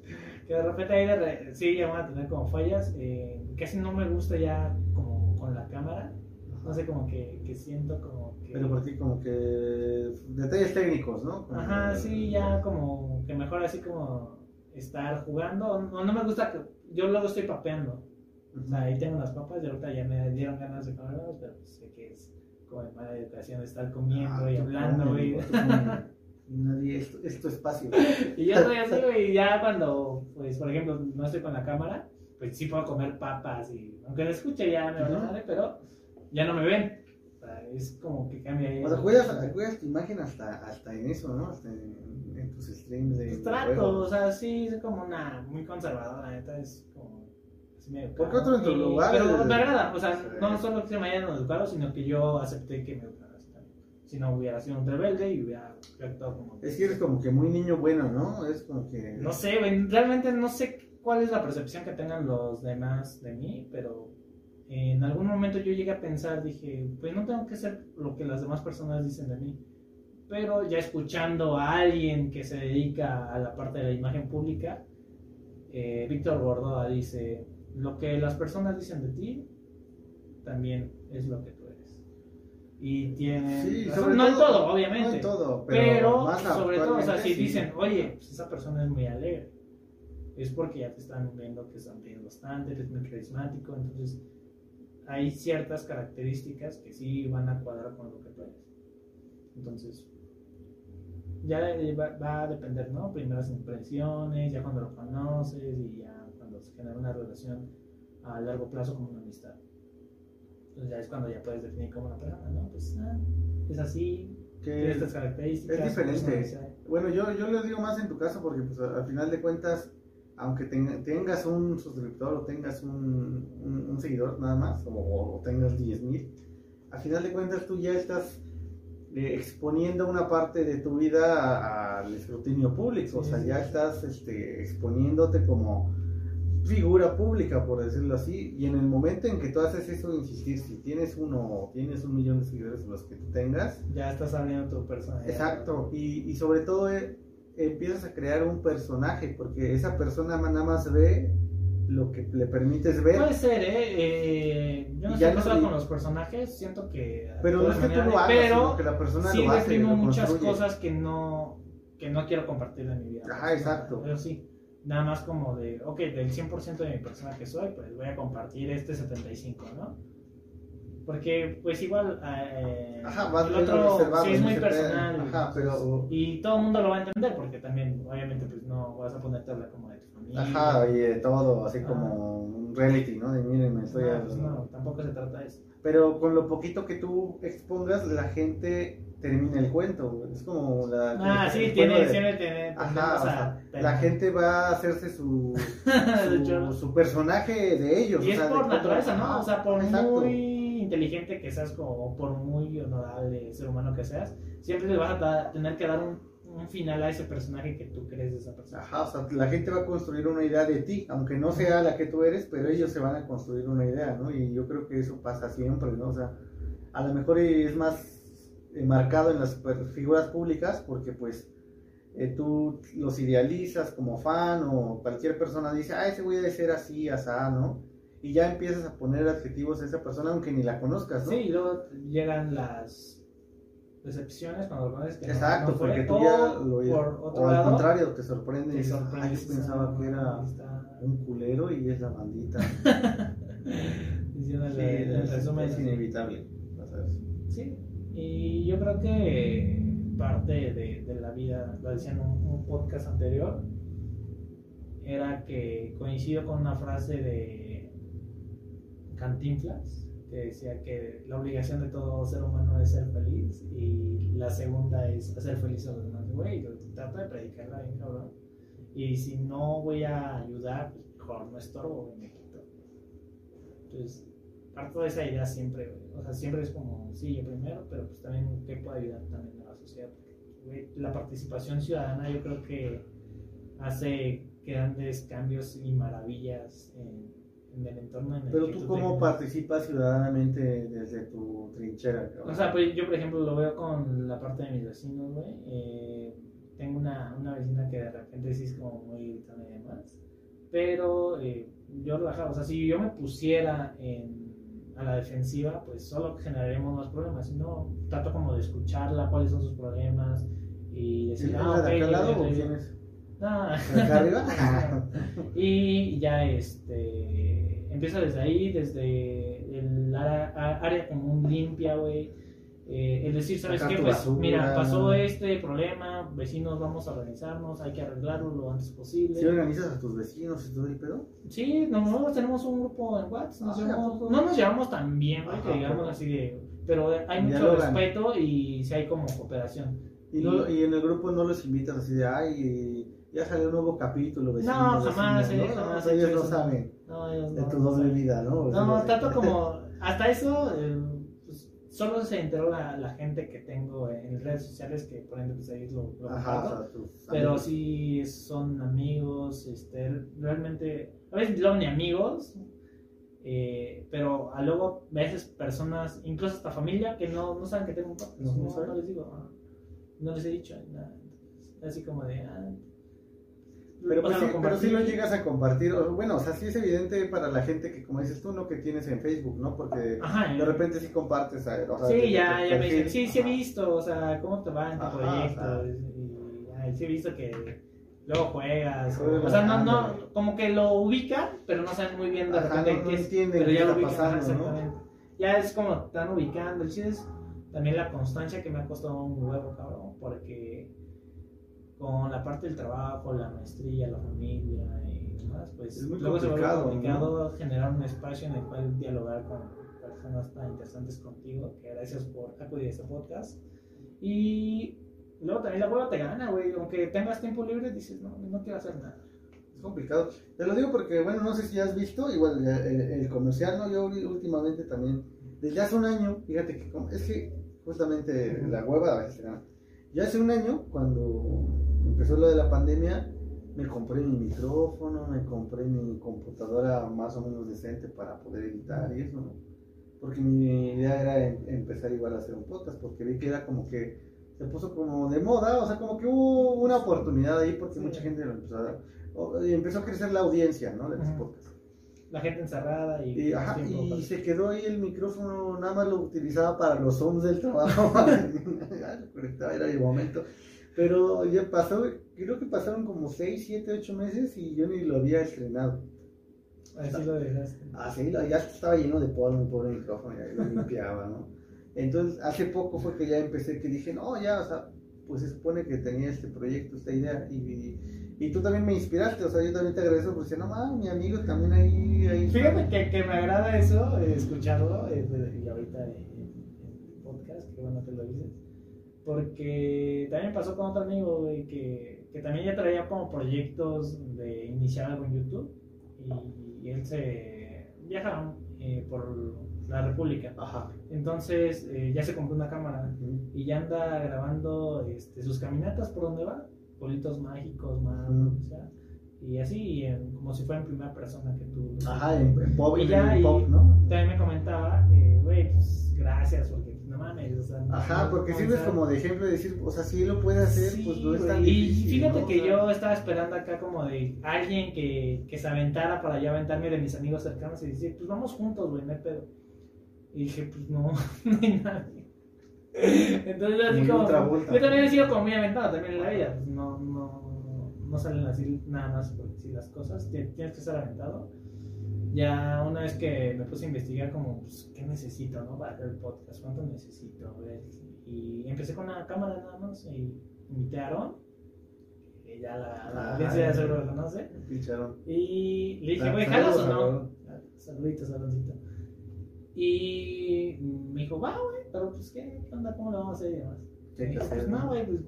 [SPEAKER 1] que de repente ahí de re- sí ya van a tener como fallas. eh, casi no me gusta ya como con la cámara. No sé, como que, que siento como que...
[SPEAKER 2] Pero por ti, como que. Detalles técnicos, ¿no? Como
[SPEAKER 1] Ajá,
[SPEAKER 2] que-
[SPEAKER 1] sí, ya como que mejor así como estar jugando. No, no me gusta que... Yo luego estoy papeando. O sea, ahí tengo las papas y ahorita ya me dieron ganas de comerlas, pero pues sé que es como en mala educación estar comiendo
[SPEAKER 2] Ah,
[SPEAKER 1] y hablando,
[SPEAKER 2] come,
[SPEAKER 1] güey.
[SPEAKER 2] Y nadie, es, es tu espacio.
[SPEAKER 1] Y yo estoy así, güey, y ya cuando, pues, por ejemplo, no estoy con la cámara, pues sí puedo comer papas y, aunque me escuche ya me
[SPEAKER 2] Ujú.
[SPEAKER 1] madre, pero ya no me ven. O sea, es como que cambia ahí.
[SPEAKER 2] O sea, cuidas, cuidas tu imagen hasta, hasta en eso, ¿no? Hasta en, en tus streams de.
[SPEAKER 1] Pues trato, o sea, sí, es como una muy conservadora, neta, es como... así medio
[SPEAKER 2] ¿Por qué otro en tu lugar?
[SPEAKER 1] Pero me agrada, o sea,
[SPEAKER 2] Sí.
[SPEAKER 1] no solo que se me hayan educado, sino que yo acepté que me. Si no hubiera sido un rebelde y hubiera actuado como...
[SPEAKER 2] Es que eres como que muy niño bueno, ¿no? Es como que.
[SPEAKER 1] No sé, güey, realmente no sé cuál es la percepción que tengan los demás de mí, pero en algún momento yo llegué a pensar, dije, pues no tengo que ser lo que las demás personas dicen de mí. Pero ya escuchando a alguien que se dedica a la parte de la imagen pública, eh, Víctor Gordoa dice, lo que las personas dicen de ti también es lo que tú. Y tiene...
[SPEAKER 2] Sí,
[SPEAKER 1] razón.
[SPEAKER 2] sobre
[SPEAKER 1] no en
[SPEAKER 2] todo,
[SPEAKER 1] todo, obviamente.
[SPEAKER 2] No en todo, pero.
[SPEAKER 1] Pero,
[SPEAKER 2] más
[SPEAKER 1] sobre todo, o sea, si
[SPEAKER 2] sí.
[SPEAKER 1] dicen, oye, pues esa persona es muy alegre, es porque ya te están viendo que sonríes bastante, eres muy carismático, entonces hay ciertas características que sí van a cuadrar con lo que tú eres. Entonces, ya eh, va, va a depender, ¿no? Primeras impresiones, ya cuando lo conoces y ya cuando se genera una relación a largo plazo como una amistad. Entonces ya es cuando ya puedes definir como una persona, ¿no? Pues ah, es así,
[SPEAKER 2] Que
[SPEAKER 1] tiene estas características.
[SPEAKER 2] es diferente. Bueno, yo, yo lo digo más en tu caso porque pues, al final de cuentas, aunque tenga- tengas un suscriptor o tengas un, un- un seguidor nada más, o, o tengas 10 mil, al final de cuentas tú ya estás eh, exponiendo una parte de tu vida al escrutinio público, o sea,
[SPEAKER 1] sí.
[SPEAKER 2] ya estás este, exponiéndote como figura pública, por decirlo así, y en el momento en que tú haces eso, insistir, si tienes uno o tienes un millón de seguidores, los que tengas,
[SPEAKER 1] Ya estás abriendo tu personalidad.
[SPEAKER 2] Exacto, y, y sobre todo eh, empiezas a crear un personaje, porque esa persona nada más ve lo que le permites ver,
[SPEAKER 1] Puede ser, ¿eh? eh yo no sé
[SPEAKER 2] ya
[SPEAKER 1] qué
[SPEAKER 2] no-
[SPEAKER 1] pasa con los personajes, siento que...
[SPEAKER 2] pero no es que tú lo hagas,
[SPEAKER 1] Pero
[SPEAKER 2] sino que la persona
[SPEAKER 1] sí
[SPEAKER 2] lo hace, lo
[SPEAKER 1] muchas
[SPEAKER 2] construye.
[SPEAKER 1] cosas que no, que no quiero compartir en mi vida.
[SPEAKER 2] Ajá, exacto.
[SPEAKER 1] Pero sí, nada más como de, ok, del 100% de mi persona que soy, pues voy a compartir este 75, ¿no? Porque, pues igual, eh,
[SPEAKER 2] Ajá,
[SPEAKER 1] el otro sí es muy personal.
[SPEAKER 2] Ajá, pero-
[SPEAKER 1] Y todo el mundo lo va a entender, porque también, obviamente, pues no vas a ponerte a hablar como de tu familia.
[SPEAKER 2] Ajá, y de todo, así
[SPEAKER 1] Ah.
[SPEAKER 2] como un reality, ¿no? De miren, me estoy...
[SPEAKER 1] No, pues no, tampoco se trata de eso.
[SPEAKER 2] Pero con lo poquito que tú expongas, la gente termina el cuento, es como la...
[SPEAKER 1] Ah,
[SPEAKER 2] el
[SPEAKER 1] sí, tiene,
[SPEAKER 2] de-
[SPEAKER 1] siempre tiene.
[SPEAKER 2] Ajá, o
[SPEAKER 1] a-
[SPEAKER 2] sea, la gente va a hacerse su, su, personaje de ellos.
[SPEAKER 1] Y
[SPEAKER 2] o
[SPEAKER 1] es
[SPEAKER 2] sea,
[SPEAKER 1] por naturaleza, ¿no? O sea, por
[SPEAKER 2] exacto.
[SPEAKER 1] muy inteligente que seas, como por muy honorable ser humano que seas, siempre le vas a tener que dar un, un final a ese personaje que tú crees de esa persona.
[SPEAKER 2] Ajá, o sea, la gente va a construir una idea de ti, aunque no sea la que tú eres, pero ellos se van a construir una idea, ¿no? Y yo creo que eso pasa siempre, ¿no? O sea, a lo mejor es más marcado en las figuras públicas porque pues eh, tú los idealizas como fan o cualquier persona dice, ah, ese güey debe ser así, asá, ¿no? Y ya empiezas a poner adjetivos a esa persona aunque ni la conozcas, ¿no?
[SPEAKER 1] Sí, y luego llegan las decepciones cuando lo conoces que no-
[SPEAKER 2] Exacto,
[SPEAKER 1] no fue,
[SPEAKER 2] porque tú ya lo
[SPEAKER 1] por otro
[SPEAKER 2] o al
[SPEAKER 1] lado,
[SPEAKER 2] contrario te sorprende y
[SPEAKER 1] te
[SPEAKER 2] dices,
[SPEAKER 1] sorprende,
[SPEAKER 2] "Ay,
[SPEAKER 1] dices,
[SPEAKER 2] pensaba
[SPEAKER 1] "Ah,
[SPEAKER 2] que era un culero y es la bandita.
[SPEAKER 1] diciendo
[SPEAKER 2] Sí,
[SPEAKER 1] el
[SPEAKER 2] es,
[SPEAKER 1] resumen.
[SPEAKER 2] es inevitable. pasar eso.
[SPEAKER 1] Sí, y yo creo que parte de, de la vida, lo decía en un, podcast anterior, era que coincido con una frase de Cantinflas, que decía que la obligación de todo ser humano es ser feliz y la segunda es hacer feliz a los demás. Güey, trato de predicarla bien cabrón. Y si no voy a ayudar, mejor no estorbo, me quito. Entonces, parto de esa idea siempre, güey. O sea, siempre es como, sí, yo primero, pero pues también, ¿qué puedo ayudar también a la sociedad? Porque, güey, la participación ciudadana yo creo que hace grandes cambios y maravillas en, en el entorno en el
[SPEAKER 2] Pero
[SPEAKER 1] que
[SPEAKER 2] tú cómo participas ciudadadanamente desde tu trinchera, cabrón?
[SPEAKER 1] O sea, pues yo, por ejemplo, lo veo con la parte de mis vecinos, güey. Eh, tengo una, una vecina que de repente sí es como muy gritona y demás. Pero eh, yo relajado, o sea, si yo me pusiera en, a la defensiva, pues solo generaríamos más problemas. Si no, trato como de escucharla, cuáles son sus problemas y
[SPEAKER 2] ¿Es
[SPEAKER 1] decir, ah,
[SPEAKER 2] de
[SPEAKER 1] ok, yo-
[SPEAKER 2] al lado o
[SPEAKER 1] yo-
[SPEAKER 2] quién es?
[SPEAKER 1] No.
[SPEAKER 2] ¿De acá arriba?
[SPEAKER 1] Y ya este empieza desde ahí, desde el área, área común limpia, güey. Eh, es decir, ¿sabes
[SPEAKER 2] Sacar
[SPEAKER 1] qué? Pues
[SPEAKER 2] basura.
[SPEAKER 1] mira, pasó este problema, vecinos, vamos a organizarnos, hay que arreglarlo lo antes posible.
[SPEAKER 2] ¿Si organizas a tus vecinos y todo el pedo?
[SPEAKER 1] Sí, nosotros tenemos un grupo en WhatsApp, nos
[SPEAKER 2] Ah,
[SPEAKER 1] llevamos-
[SPEAKER 2] ¿a poco?
[SPEAKER 1] no nos llevamos tan bien, que
[SPEAKER 2] Ajá,
[SPEAKER 1] digamos
[SPEAKER 2] pero-
[SPEAKER 1] así de... Pero hay mucho respeto y sí hay como cooperación.
[SPEAKER 2] Y, no, y en el grupo no los invitas así de, ay, ya salió un nuevo capítulo, vecinos.
[SPEAKER 1] No, jamás,
[SPEAKER 2] vecinos",
[SPEAKER 1] eh,
[SPEAKER 2] ¿no?
[SPEAKER 1] jamás
[SPEAKER 2] O sea,
[SPEAKER 1] he
[SPEAKER 2] ellos no saben
[SPEAKER 1] No, ellos
[SPEAKER 2] de
[SPEAKER 1] no,
[SPEAKER 2] tu
[SPEAKER 1] no
[SPEAKER 2] doble vida, ¿no?
[SPEAKER 1] No, tanto como hasta eso, eh, pues, solo se enteró la, la gente que tengo en redes sociales, que por ende pues ahí lo, lo
[SPEAKER 2] Ajá, o sea,
[SPEAKER 1] Pero sí son amigos, este, realmente, a veces luego ni amigos, eh, pero a luego a veces personas, incluso hasta familia, que no, no saben que tengo un podcast,
[SPEAKER 2] No,
[SPEAKER 1] les digo, no les he dicho nada. Así como de, ah,
[SPEAKER 2] Pero, pues sí,
[SPEAKER 1] lo
[SPEAKER 2] pero sí lo llegas a compartir. Bueno, o sea, sí es evidente para la gente que, como dices tú, no que tienes en Facebook, ¿no? Porque
[SPEAKER 1] Ajá,
[SPEAKER 2] de repente sí compartes. a- o sea,
[SPEAKER 1] Sí, ya, ya me dicen, sí, sí he
[SPEAKER 2] Ajá.
[SPEAKER 1] visto, o sea, cómo te va en tu
[SPEAKER 2] Ajá,
[SPEAKER 1] proyecto.
[SPEAKER 2] ajá.
[SPEAKER 1] Y ay, sí he visto que luego juegas. o- sea, no, no, como que lo ubican, pero no saben muy bien de
[SPEAKER 2] Ajá,
[SPEAKER 1] repente
[SPEAKER 2] no- no
[SPEAKER 1] qué es,
[SPEAKER 2] entienden
[SPEAKER 1] pero ya lo ubican, ajá, exactamente. Ya es como están ubicando. El chiste es también la constancia que me ha costado un huevo, cabrón, porque con la parte del trabajo, la maestría, la familia y demás, pues
[SPEAKER 2] Es muy
[SPEAKER 1] luego se vuelve
[SPEAKER 2] complicado,
[SPEAKER 1] complicado generar un espacio en el cual dialogar con personas tan interesantes contigo, que gracias por acudir a este podcast. Y luego también la hueva te gana, güey. Aunque tengas tiempo libre, dices, no, no quiero hacer nada.
[SPEAKER 2] Es complicado. Te lo digo porque, bueno, no sé si has visto, igual el, el comercial, ¿no? Yo últimamente también, desde hace un año, fíjate que es que justamente la hueva a veces se gana. Ya hace un año, cuando empezó lo de la pandemia, me compré mi micrófono, me compré mi computadora más o menos decente para poder editar y eso, ¿no? Porque mi idea era em, empezar igual a hacer un podcast, porque vi que era como que se puso como de moda, o sea, como que hubo una oportunidad ahí porque mucha gente lo empezó a dar, y empezó a crecer la audiencia, ¿no? De los podcasts.
[SPEAKER 1] La gente encerrada y...
[SPEAKER 2] Y, ajá, y se quedó ahí el micrófono, nada más lo utilizaba para los zooms del trabajo, era el momento. Pero ya pasó, creo que pasaron como 6, 7, 8 meses y yo ni lo había estrenado.
[SPEAKER 1] Así lo dejaste.
[SPEAKER 2] Ah, sí, ya estaba lleno de polvo, mi pobre micrófono, ya lo limpiaba, ¿no? Entonces, hace poco fue que ya empecé, que dije, no, ya, o sea, pues se supone que tenía este proyecto, esta idea, y, y, tú también me inspiraste, o sea, yo también te agradezco porque, no, mames, mi amigo también ahí... ahí
[SPEAKER 1] Fíjate que, que, me agrada eso, eh, escucharlo, eh, y ahorita en el podcast, que bueno que lo dices porque también pasó con otro amigo, que, que también ya traía como proyectos de iniciar algo en YouTube. Y, él se viaja eh, por la República.
[SPEAKER 2] Ajá.
[SPEAKER 1] Entonces eh, ya se compró una cámara y ya anda grabando este, sus caminatas por donde va, pueblitos mágicos, más, o sea, y así, como si fuera en primera persona que tú.
[SPEAKER 2] Ajá, en, pop,
[SPEAKER 1] y ya,
[SPEAKER 2] pop, ¿no?
[SPEAKER 1] También me comentaba, eh, güey, pues gracias, porque mames, o sea.
[SPEAKER 2] Ajá, porque sirves como de ejemplo de decir, o sea, si él lo puede hacer, pues no es tan difícil.
[SPEAKER 1] Y fíjate que yo estaba esperando acá como de alguien que, que se aventara para yo aventarme de mis amigos cercanos y decir, pues vamos juntos, güey, no hay pedo. Y dije, pues no, no hay nadie. Entonces, así como. Yo también he sido como muy aventado también en la vida, pues no, no no salen así nada más por decir las cosas, tienes que estar aventado. Ya una vez que me puse a investigar como, pues, ¿qué necesito, no? Para hacer el podcast, ¿cuánto necesito? Y empecé con una cámara nada más y invité a Aaron, que ya la, la ah, audiencia ya seguro lo conoce. Y le dije, güey, ¿jalas o no? Saluditos, Aaroncito. Y me dijo, va, güey, pero pues, ¿qué onda? ¿Cómo lo vamos a hacer y demás? pues, no, güey, pues,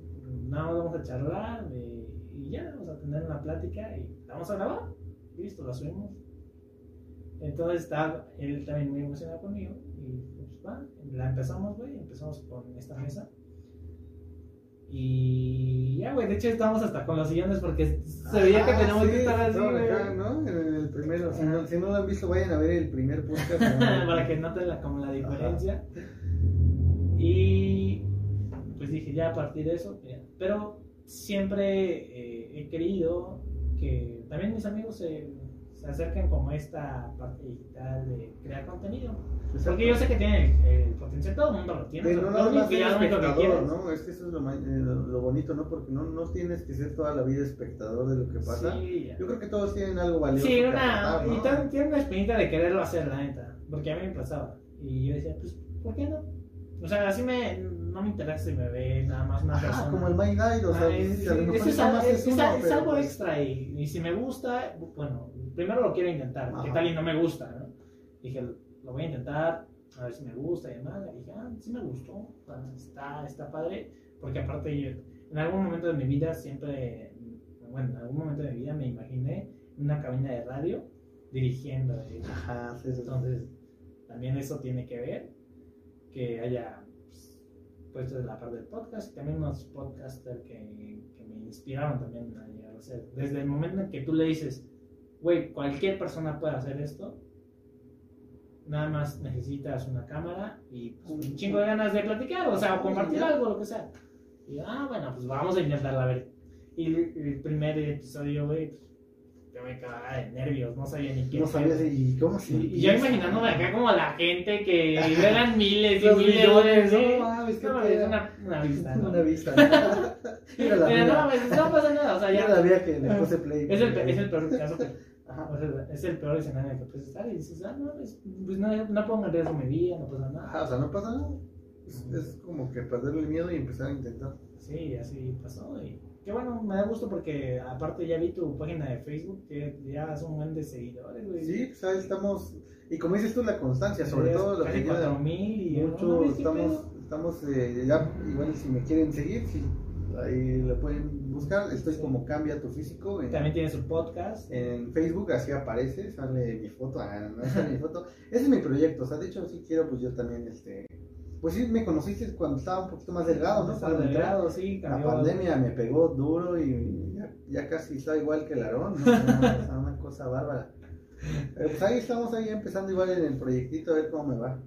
[SPEAKER 1] nada más vamos a charlar, y ya, vamos a tener una plática y vamos a grabar. Listo, la subimos. Entonces está él también muy emocionado conmigo y pues va, la empezamos, güey, empezamos con esta mesa. Y ya, güey, de hecho estamos hasta con los sillones porque se veía que ah, teníamos que estar así,
[SPEAKER 2] güey. ¿no? En el primero, si no, si no, lo han visto, vayan a ver el primer podcast.
[SPEAKER 1] Para que noten la, como la diferencia. Y pues dije, ya a partir de eso, pero siempre eh, he querido que también mis amigos se, se, acerquen como a esta parte digital de crear contenido. Porque yo sé que tiene el, potencial, todo el mundo lo tiene.
[SPEAKER 2] Pero no, no, que ya espectador, ¿no? Es que eso es lo, eh, lo, bonito, ¿no? Porque no, no tienes que ser toda la vida espectador de lo que pasa. yo creo que todos tienen algo valioso.
[SPEAKER 1] Sí, una, y también tienen una espinita de quererlo hacer, la neta. Porque a mí me pasaba. Y yo decía, pues, ¿por qué no? O sea, así me, no me interesa si me ve nada más una persona.
[SPEAKER 2] como el My Night, o sea,
[SPEAKER 1] es, es, algo extra y, y, si me gusta, bueno, primero lo quiero intentar, ¿qué tal y no me gusta? ¿no? Dije, lo voy a intentar, a ver si me gusta y demás. Y dije, ah, sí me gustó, está, está padre, porque aparte yo, en algún momento de mi vida siempre, bueno, en algún momento de mi vida me imaginé una cabina de radio dirigiendo.
[SPEAKER 2] Ajá,
[SPEAKER 1] sí, entonces, también eso tiene que ver que haya pues, puesto de la parte del podcast y también unos podcasters que, que, me inspiraron también a llegar a ser. Desde el momento en que tú le dices, güey, cualquier persona puede hacer esto, nada más necesitas una cámara y pues, un chingo de ganas de platicar, o sea, o compartir algo, lo que sea. Y ah, bueno, pues vamos a intentarlo a ver. Y el, primer episodio, güey, yo me cagaba de nervios, no sabía ni qué.
[SPEAKER 2] No sabía y cómo se
[SPEAKER 1] Y yo imaginándome acá como la gente que eran miles y miles de dólares.
[SPEAKER 2] No, es
[SPEAKER 1] una, una vista.
[SPEAKER 2] ¿no? Una vista.
[SPEAKER 1] Pero no, no pasa nada, o sea, ya.
[SPEAKER 2] Era la vía que le puse play.
[SPEAKER 1] Es el, es el peor caso que. O sea, es el peor escenario que puedes estar y dices, ah, no, pues, pues no, no pongo en riesgo mi vida, no pasa nada.
[SPEAKER 2] Ah, o sea, no pasa nada. Es, es como que perderle el miedo y empezar a intentar.
[SPEAKER 1] Sí, así pasó y Qué bueno, me da gusto porque aparte ya vi tu página de Facebook que ya son un buen de seguidores, güey.
[SPEAKER 2] Sí, pues ahí estamos. Y como dices tú, la constancia, sobre todo
[SPEAKER 1] lo que cuatro mil y
[SPEAKER 2] mucho, estamos, estamos, eh, ya, igual si me quieren seguir, sí, ahí lo pueden buscar. Estoy
[SPEAKER 1] Sí.
[SPEAKER 2] como Cambia tu Físico en,
[SPEAKER 1] También tiene su podcast.
[SPEAKER 2] en Facebook, así aparece, sale mi foto, ah, no sale mi foto. Ese es mi proyecto, o sea, de hecho, si quiero, pues yo también, este, pues sí, me conociste cuando estaba un poquito más delgado, ¿no? Cuando
[SPEAKER 1] delgado, sí,
[SPEAKER 2] La
[SPEAKER 1] cambió.
[SPEAKER 2] pandemia me pegó duro y ya, ya casi está igual que el Aarón, ¿no? Una, una cosa bárbara. Pero pues ahí estamos ahí empezando igual en el proyectito a ver cómo me va.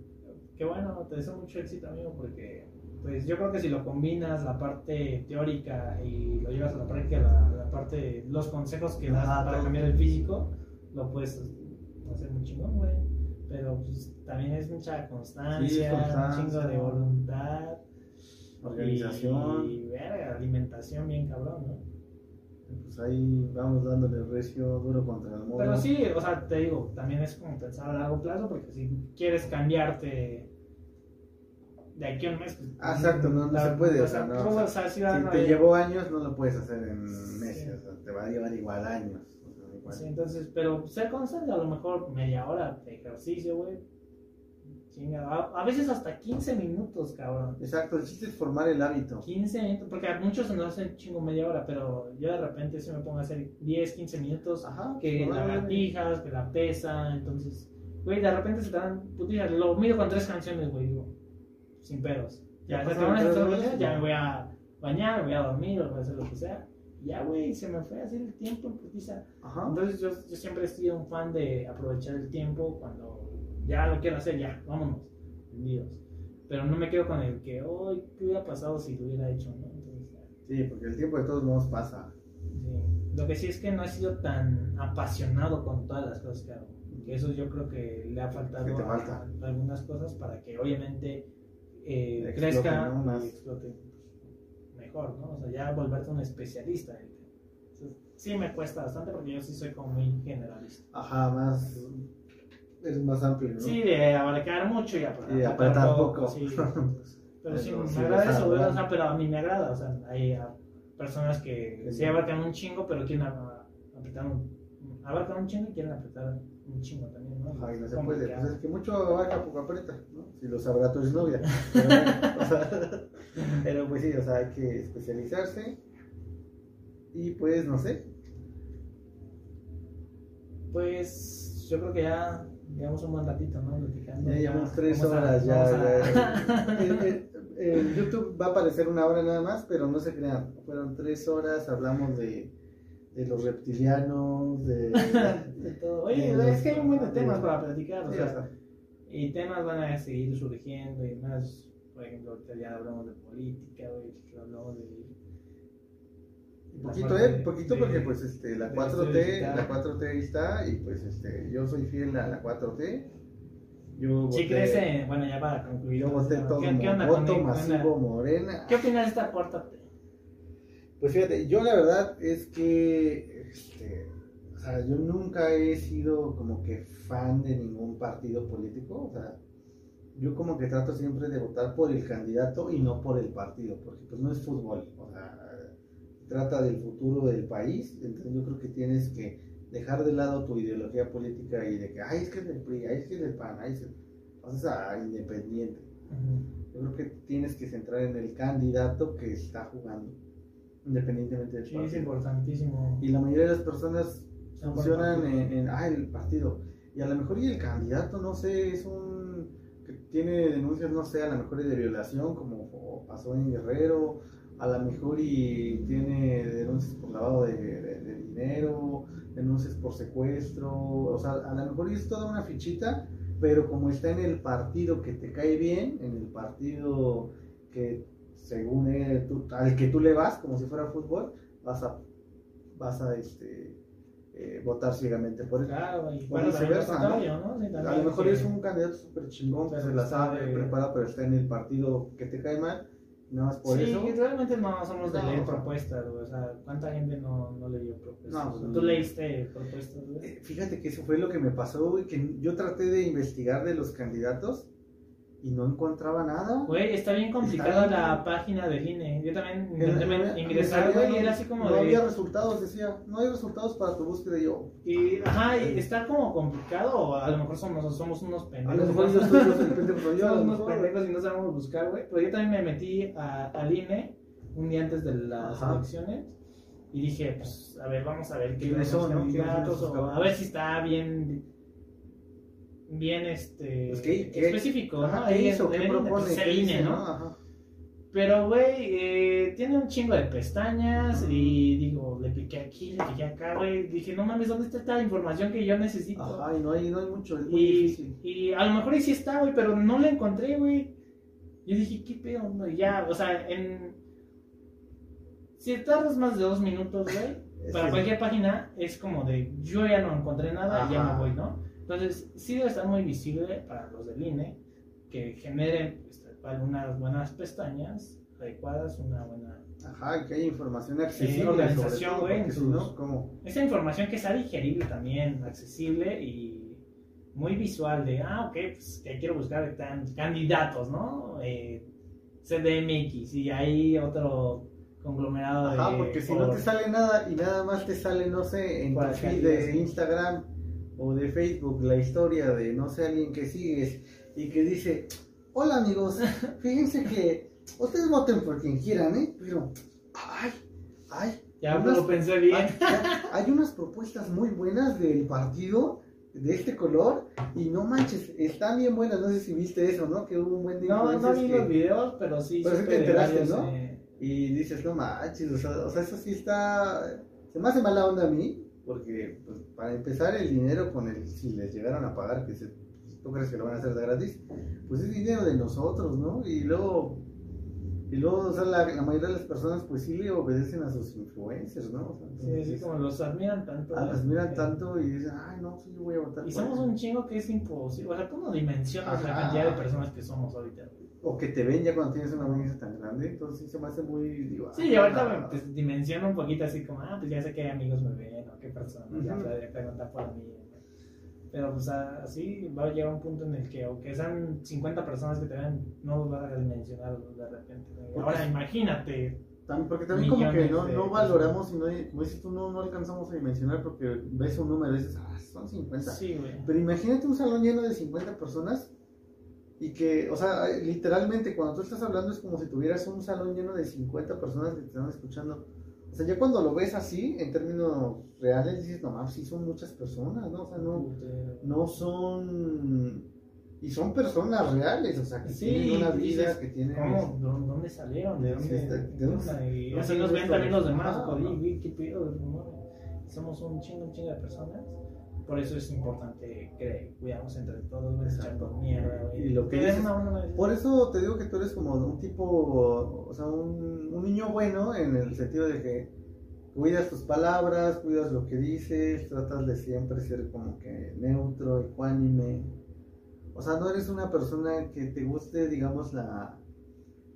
[SPEAKER 1] Qué bueno, te deseo mucho éxito, amigo, porque pues yo creo que si lo combinas la parte teórica y lo llevas a la práctica, la, la parte, los consejos que das para cambiar el físico, lo puedes hacer muy chingón, güey. Pero pues también es mucha constancia,
[SPEAKER 2] Sí, constancia.
[SPEAKER 1] un chingo de voluntad.
[SPEAKER 2] Organización,
[SPEAKER 1] Y, verga, alimentación bien cabrón, ¿no?
[SPEAKER 2] pues ahí vamos dándole recio duro contra el muro.
[SPEAKER 1] Pero sí, o sea, te digo, también es como pensar a largo plazo, porque si quieres cambiarte de aquí a un mes, pues,
[SPEAKER 2] Ah, exacto, no- no se puede, o sea, no, sea, Si te llevó años, no lo puedes hacer en
[SPEAKER 1] Sí.
[SPEAKER 2] meses, o sea, te va a llevar igual años. o sea, igual.
[SPEAKER 1] Sí, entonces, pero ser constante, a lo mejor media hora de ejercicio, güey. A, a veces hasta 15 minutos, cabrón.
[SPEAKER 2] Exacto, el chiste es formar el hábito.
[SPEAKER 1] 15 minutos, porque a muchos se nos hace chingo media hora, pero yo de repente sí me pongo a hacer 10, 15 minutos,
[SPEAKER 2] Ajá,
[SPEAKER 1] que
[SPEAKER 2] el-
[SPEAKER 1] lagartijas, que la pesa, entonces, güey, de repente se te dan putijas, lo mido con tres canciones, güey, digo, sin pedos. Ya,
[SPEAKER 2] Ya
[SPEAKER 1] se acabaron me voy a bañar, voy a dormir, voy a hacer lo que sea. Ya, güey, se me fue a hacer el tiempo en putiza. Entonces yo, yo siempre he sido un fan de aprovechar el tiempo cuando ya lo quiero hacer, ya, vámonos, vendidos. Pero no me quedo con el que, hoy, ¿qué hubiera pasado si lo hubiera hecho? ¿no? Entonces,
[SPEAKER 2] Sí, porque el tiempo de todos modos pasa.
[SPEAKER 1] sí. Lo que sí es que no he sido tan apasionado con todas las cosas que hago. Que eso yo creo que le ha faltado a- a algunas cosas para que obviamente eh,
[SPEAKER 2] Explote,
[SPEAKER 1] crezca
[SPEAKER 2] ¿no? Más.
[SPEAKER 1] y explote mejor, ¿no? O sea, ya volverte un especialista. tema. Entonces, sí me cuesta bastante porque yo sí soy como muy generalista.
[SPEAKER 2] Ajá, más. Es más amplio, ¿no?
[SPEAKER 1] Sí, de abarcar mucho y apretar,
[SPEAKER 2] Y apretar poco.
[SPEAKER 1] sí, entonces, pero sí, me
[SPEAKER 2] sí,
[SPEAKER 1] agrada eso, o pero a mí me agrada. O sea, hay ah, personas que
[SPEAKER 2] Sí.
[SPEAKER 1] sí abarcan un chingo, pero quieren a- apretar un. Abarcan un chingo y quieren apretar un chingo también, ¿no?
[SPEAKER 2] Ay, no se puede. Pues es que mucho abarca, poco aprieta, ¿no? Si lo sabrá tu exnovia. Pero, bueno, o sea, pero pues sí, o sea, hay que especializarse. Y pues, no sé.
[SPEAKER 1] Pues yo creo que ya llevamos un buen ratito, ¿no? Platicando.
[SPEAKER 2] Ya llevamos tres
[SPEAKER 1] a-
[SPEAKER 2] horas, ya.
[SPEAKER 1] a-
[SPEAKER 2] ya. En, en- en YouTube va a aparecer una hora nada más, pero no se crean. Fueron tres horas, hablamos de, de los reptilianos, de.
[SPEAKER 1] de todo. Oye,
[SPEAKER 2] de
[SPEAKER 1] es que hay un buen de temas para platicar, o
[SPEAKER 2] Sí,
[SPEAKER 1] sea, Y temas van a seguir surgiendo y más, por ejemplo, ahorita ya hablamos de política, güey, hablamos de...
[SPEAKER 2] Poquito,
[SPEAKER 1] la parte
[SPEAKER 2] eh, poquito
[SPEAKER 1] de-
[SPEAKER 2] porque pues este, la
[SPEAKER 1] de
[SPEAKER 2] 4T,
[SPEAKER 1] digital.
[SPEAKER 2] la 4T ahí está y pues este, yo soy fiel a la 4T. Yo
[SPEAKER 1] Sí en- bueno, ya para concluir.
[SPEAKER 2] Yo voté todo
[SPEAKER 1] ¿qué, qué onda
[SPEAKER 2] voto
[SPEAKER 1] con- con
[SPEAKER 2] masivo morena.
[SPEAKER 1] ¿Qué opinas de esta cuarta T?
[SPEAKER 2] Pues fíjate, yo la verdad es que este, o sea, yo nunca he sido como que fan de ningún partido político, o sea, yo como que trato siempre de votar por el candidato y no por el partido, porque pues no es fútbol, o sea, trata del futuro del país, entonces yo creo que tienes que dejar de lado tu ideología política y de que, ay, es que es del PRI, ay, es que es del PAN, ay, es el... o sea, independiente. Yo creo que tienes que centrar en el candidato que está jugando, independientemente del
[SPEAKER 1] Sí, es
[SPEAKER 2] partido.
[SPEAKER 1] importantísimo.
[SPEAKER 2] Y la mayoría de las personas funcionan en, en, ah, el partido. Y a lo mejor y el candidato, no sé, es un que tiene denuncias, no sé, a lo mejor y de violación, como pasó en Guerrero, a lo mejor y tiene denuncias por lavado de, de- de dinero, denuncias por secuestro, o sea, a lo mejor y es toda una fichita, pero como está en el partido que te cae bien, en el partido que según él, tú- al que tú le vas, como si fuera fútbol, vas a, vas a este, eh, votar ciegamente por él.
[SPEAKER 1] Claro, y también
[SPEAKER 2] viceversa,
[SPEAKER 1] ¿no? Sí,
[SPEAKER 2] A lo mejor
[SPEAKER 1] que-
[SPEAKER 2] es un candidato súper chingón que se la
[SPEAKER 1] está
[SPEAKER 2] sabe,
[SPEAKER 1] de-
[SPEAKER 2] preparado, pero está en el partido que te cae mal, nada más por
[SPEAKER 1] sí,
[SPEAKER 2] eso.
[SPEAKER 1] realmente no somos de
[SPEAKER 2] No,
[SPEAKER 1] leer propuestas. O sea, ¿cuánta gente no, no leyó propuestas?
[SPEAKER 2] No, pues,
[SPEAKER 1] ¿Tú
[SPEAKER 2] no.
[SPEAKER 1] leíste propuestas?
[SPEAKER 2] Eh, Fíjate que eso fue lo que me pasó, que yo traté de investigar de los candidatos y no encontraba nada.
[SPEAKER 1] Güey, está bien complicada
[SPEAKER 2] Está bien.
[SPEAKER 1] la página del INE. Yo también
[SPEAKER 2] En-
[SPEAKER 1] intenté ingresar, güey, y era así como
[SPEAKER 2] no
[SPEAKER 1] de...
[SPEAKER 2] había resultados, decía, no hay resultados para tu búsqueda. Y yo,
[SPEAKER 1] Y, ajá, y está como complicado, o a lo mejor somos, somos unos
[SPEAKER 2] a
[SPEAKER 1] pendejos.
[SPEAKER 2] lo mejor
[SPEAKER 1] ¿no?
[SPEAKER 2] a
[SPEAKER 1] somos unos pendejos y no sabemos buscar, güey. Pero yo también me metí a- al INE un día antes de las
[SPEAKER 2] Ajá.
[SPEAKER 1] elecciones y dije, pues, a ver, vamos a ver qué
[SPEAKER 2] ¿Quiénes son, no? ¿Quiénes son
[SPEAKER 1] candidatos,
[SPEAKER 2] esos
[SPEAKER 1] o a ver si está bien, bien, este,
[SPEAKER 2] Pues, ¿qué- qué-
[SPEAKER 1] específico,
[SPEAKER 2] Ajá,
[SPEAKER 1] ¿no?
[SPEAKER 2] ¿Qué
[SPEAKER 1] Ahí
[SPEAKER 2] hizo?
[SPEAKER 1] en-
[SPEAKER 2] ¿Qué
[SPEAKER 1] en-
[SPEAKER 2] propone?
[SPEAKER 1] el
[SPEAKER 2] ¿Qué
[SPEAKER 1] INE,
[SPEAKER 2] dice,
[SPEAKER 1] ¿no?
[SPEAKER 2] Ajá.
[SPEAKER 1] Pero, güey, eh, tiene un chingo de pestañas y digo, le piqué aquí, le piqué acá, güey. Dije, no mames, ¿dónde está esta información que yo necesito?
[SPEAKER 2] Ajá, y no hay, no hay mucho, es muy
[SPEAKER 1] Y,
[SPEAKER 2] difícil.
[SPEAKER 1] y a lo mejor ahí sí está, güey, pero no la encontré, güey. Yo dije, ¿qué pedo? No, y ya, o sea, en... Si tardas más de dos minutos, güey, para cualquier página es como de, yo ya no encontré nada, ya
[SPEAKER 2] Ajá.
[SPEAKER 1] me voy, ¿no? Entonces, sí debe estar muy visible para los del INE que generen pues, tal cual, unas buenas pestañas adecuadas, una buena...
[SPEAKER 2] Ajá, que haya información accesible.
[SPEAKER 1] organización, güey. Esa información que sea digerible también, accesible y muy visual de, ah, ok, pues que quiero buscar tan- candidatos, ¿no? Eh, CDMX y hay otro conglomerado de...
[SPEAKER 2] Ajá, porque si no te sale nada y nada más te sale, no sé, en tu feed de. Instagram o de Facebook, la historia de, no sé, alguien que sigues y que dice, hola amigos, fíjense que ustedes voten por quien quieran, ¿eh? Pero, ay, ay,
[SPEAKER 1] Ya
[SPEAKER 2] unas-
[SPEAKER 1] lo pensé bien.
[SPEAKER 2] hay, hay unas propuestas muy buenas del partido de este color y no manches, están bien buenas, no sé si viste eso, ¿no? Que hubo un buen
[SPEAKER 1] No, no vi
[SPEAKER 2] que-
[SPEAKER 1] los videos, pero sí
[SPEAKER 2] Pero sí
[SPEAKER 1] supe
[SPEAKER 2] te
[SPEAKER 1] varios,
[SPEAKER 2] ¿no?
[SPEAKER 1] eh,
[SPEAKER 2] Y dices, no manches, o sea, o sea, eso sí está. Se me hace mala onda a mí, porque pues, para empezar, el dinero con el. Si les llegaron a pagar, que se, tú crees que lo van a hacer de gratis, pues es dinero de nosotros, ¿no? Y luego. Y luego, o sea, la, la mayoría de las personas, pues sí le obedecen a sus influencers, ¿no? O sea,
[SPEAKER 1] Sí, así como los admiran tanto.
[SPEAKER 2] ah,
[SPEAKER 1] ¿eh?
[SPEAKER 2] pues miran
[SPEAKER 1] Que-
[SPEAKER 2] tanto y dicen, ay, no, yo voy a votar.
[SPEAKER 1] Y somos
[SPEAKER 2] él".
[SPEAKER 1] un chingo que es imposible. O sea, tú no dimensionas la
[SPEAKER 2] Ajá.
[SPEAKER 1] cantidad de personas que somos ahorita.
[SPEAKER 2] O que te ven ya cuando tienes una audiencia tan grande, entonces sí se me hace muy. Digo,
[SPEAKER 1] Sí,
[SPEAKER 2] ah,
[SPEAKER 1] y ahorita me pues, dimensiono un poquito así como, ah, pues ya sé qué amigos me ven o qué personas ya
[SPEAKER 2] Ujú.
[SPEAKER 1] pre- preguntan por mí. Pero pues a- así va a llegar un punto en el que, aunque sean 50 personas que te ven, no los vas a dimensionar de repente. Ahora
[SPEAKER 2] sí.
[SPEAKER 1] imagínate.
[SPEAKER 2] También, porque también como que no, no valoramos y no, como dices tú, no, no alcanzamos a dimensionar porque ves un número y dices, ah, son 50.
[SPEAKER 1] Sí, güey.
[SPEAKER 2] Pero imagínate un salón lleno de 50 personas y que, o sea, literalmente cuando tú estás hablando es como si tuvieras un salón lleno de 50 personas que te están escuchando. O sea, ya cuando lo ves así, en términos reales, dices, no, mames, sí son muchas personas, ¿no? O sea, no, no son... Y son personas reales, o sea, que
[SPEAKER 1] Sí,
[SPEAKER 2] tienen una vida, que tienen...
[SPEAKER 1] ¿Cómo? ¿Dó- ¿Dónde salieron? ¿De
[SPEAKER 2] Sí,
[SPEAKER 1] dónde?
[SPEAKER 2] está- ¿de dónde-?
[SPEAKER 1] Y así nos ven también los demás.
[SPEAKER 2] Ajá.
[SPEAKER 1] güey, qué pedo, no, somos un chingo, un chingo de personas. Por eso es importante que cuidamos entre todos,
[SPEAKER 2] Exacto.
[SPEAKER 1] echando mierda.
[SPEAKER 2] Y lo que
[SPEAKER 1] buena
[SPEAKER 2] Por eso te digo que tú eres como un tipo, o sea, un, un niño bueno en el sentido de que cuidas tus palabras, cuidas lo que dices, tratas de siempre ser como que neutro, ecuánime. O sea, no eres una persona que te guste, digamos, la,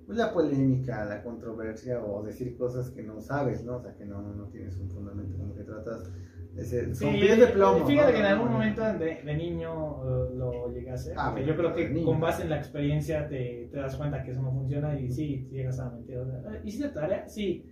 [SPEAKER 2] pues, la polémica, la controversia o decir cosas que no sabes, ¿no? O sea, que no, no tienes un fundamento, como que tratas
[SPEAKER 1] Sí,
[SPEAKER 2] con pies de plomo.
[SPEAKER 1] Fíjate
[SPEAKER 2] ¿no?
[SPEAKER 1] que en algún momento de, de niño eh, lo llegué a hacer.
[SPEAKER 2] Ah,
[SPEAKER 1] yo creo que
[SPEAKER 2] niño.
[SPEAKER 1] con base en la experiencia te, te das cuenta que eso no funciona y sí, llegas a mentir. O sea, "Eh, ¿Hiciste tarea? Sí.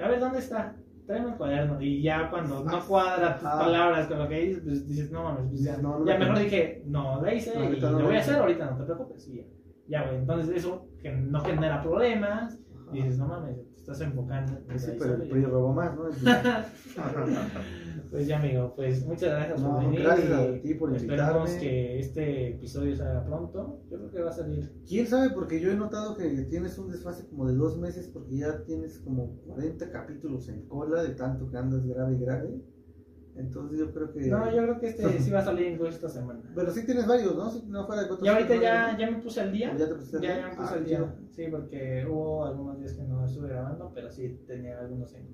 [SPEAKER 1] A ver, ¿dónde está? Tráeme el cuaderno. Y ya cuando no
[SPEAKER 2] Ah,
[SPEAKER 1] cuadra tus
[SPEAKER 2] ajá.
[SPEAKER 1] palabras con lo que dices, pues dices, no mames, pues ya,
[SPEAKER 2] Dices, no, no
[SPEAKER 1] ya
[SPEAKER 2] me
[SPEAKER 1] mejor dije, no, la hice
[SPEAKER 2] No,
[SPEAKER 1] y lo
[SPEAKER 2] lo
[SPEAKER 1] voy a hacer ahorita, no te preocupes. Y ya, ya, güey. Entonces eso que no genera problemas. Y dices, no mames, te estás enfocando. en
[SPEAKER 2] Pues sí, pero el
[SPEAKER 1] historia".
[SPEAKER 2] PRI robó más, ¿no?
[SPEAKER 1] Pues ya, amigo, pues muchas gracias
[SPEAKER 2] No,
[SPEAKER 1] por venir.
[SPEAKER 2] gracias a ti por invitarme.
[SPEAKER 1] que este episodio salga pronto. Yo creo que va a salir.
[SPEAKER 2] ¿Quién sabe? Porque yo he notado que tienes un desfase como de dos meses porque ya tienes como 40 capítulos en cola de tanto que andas grave y grave. Entonces yo creo que...
[SPEAKER 1] No, yo creo que este sí va a salir incluso esta semana.
[SPEAKER 2] Pero sí tienes varios, ¿no? Sí, no fuera de cuatro,
[SPEAKER 1] Y ahorita ya, ya me puse al día.
[SPEAKER 2] ¿Ya te pusiste al
[SPEAKER 1] Ya,
[SPEAKER 2] día?
[SPEAKER 1] ya me puse
[SPEAKER 2] Ah,
[SPEAKER 1] al día. Sí, porque hubo algunos días que no estuve grabando, pero sí tenía algunos en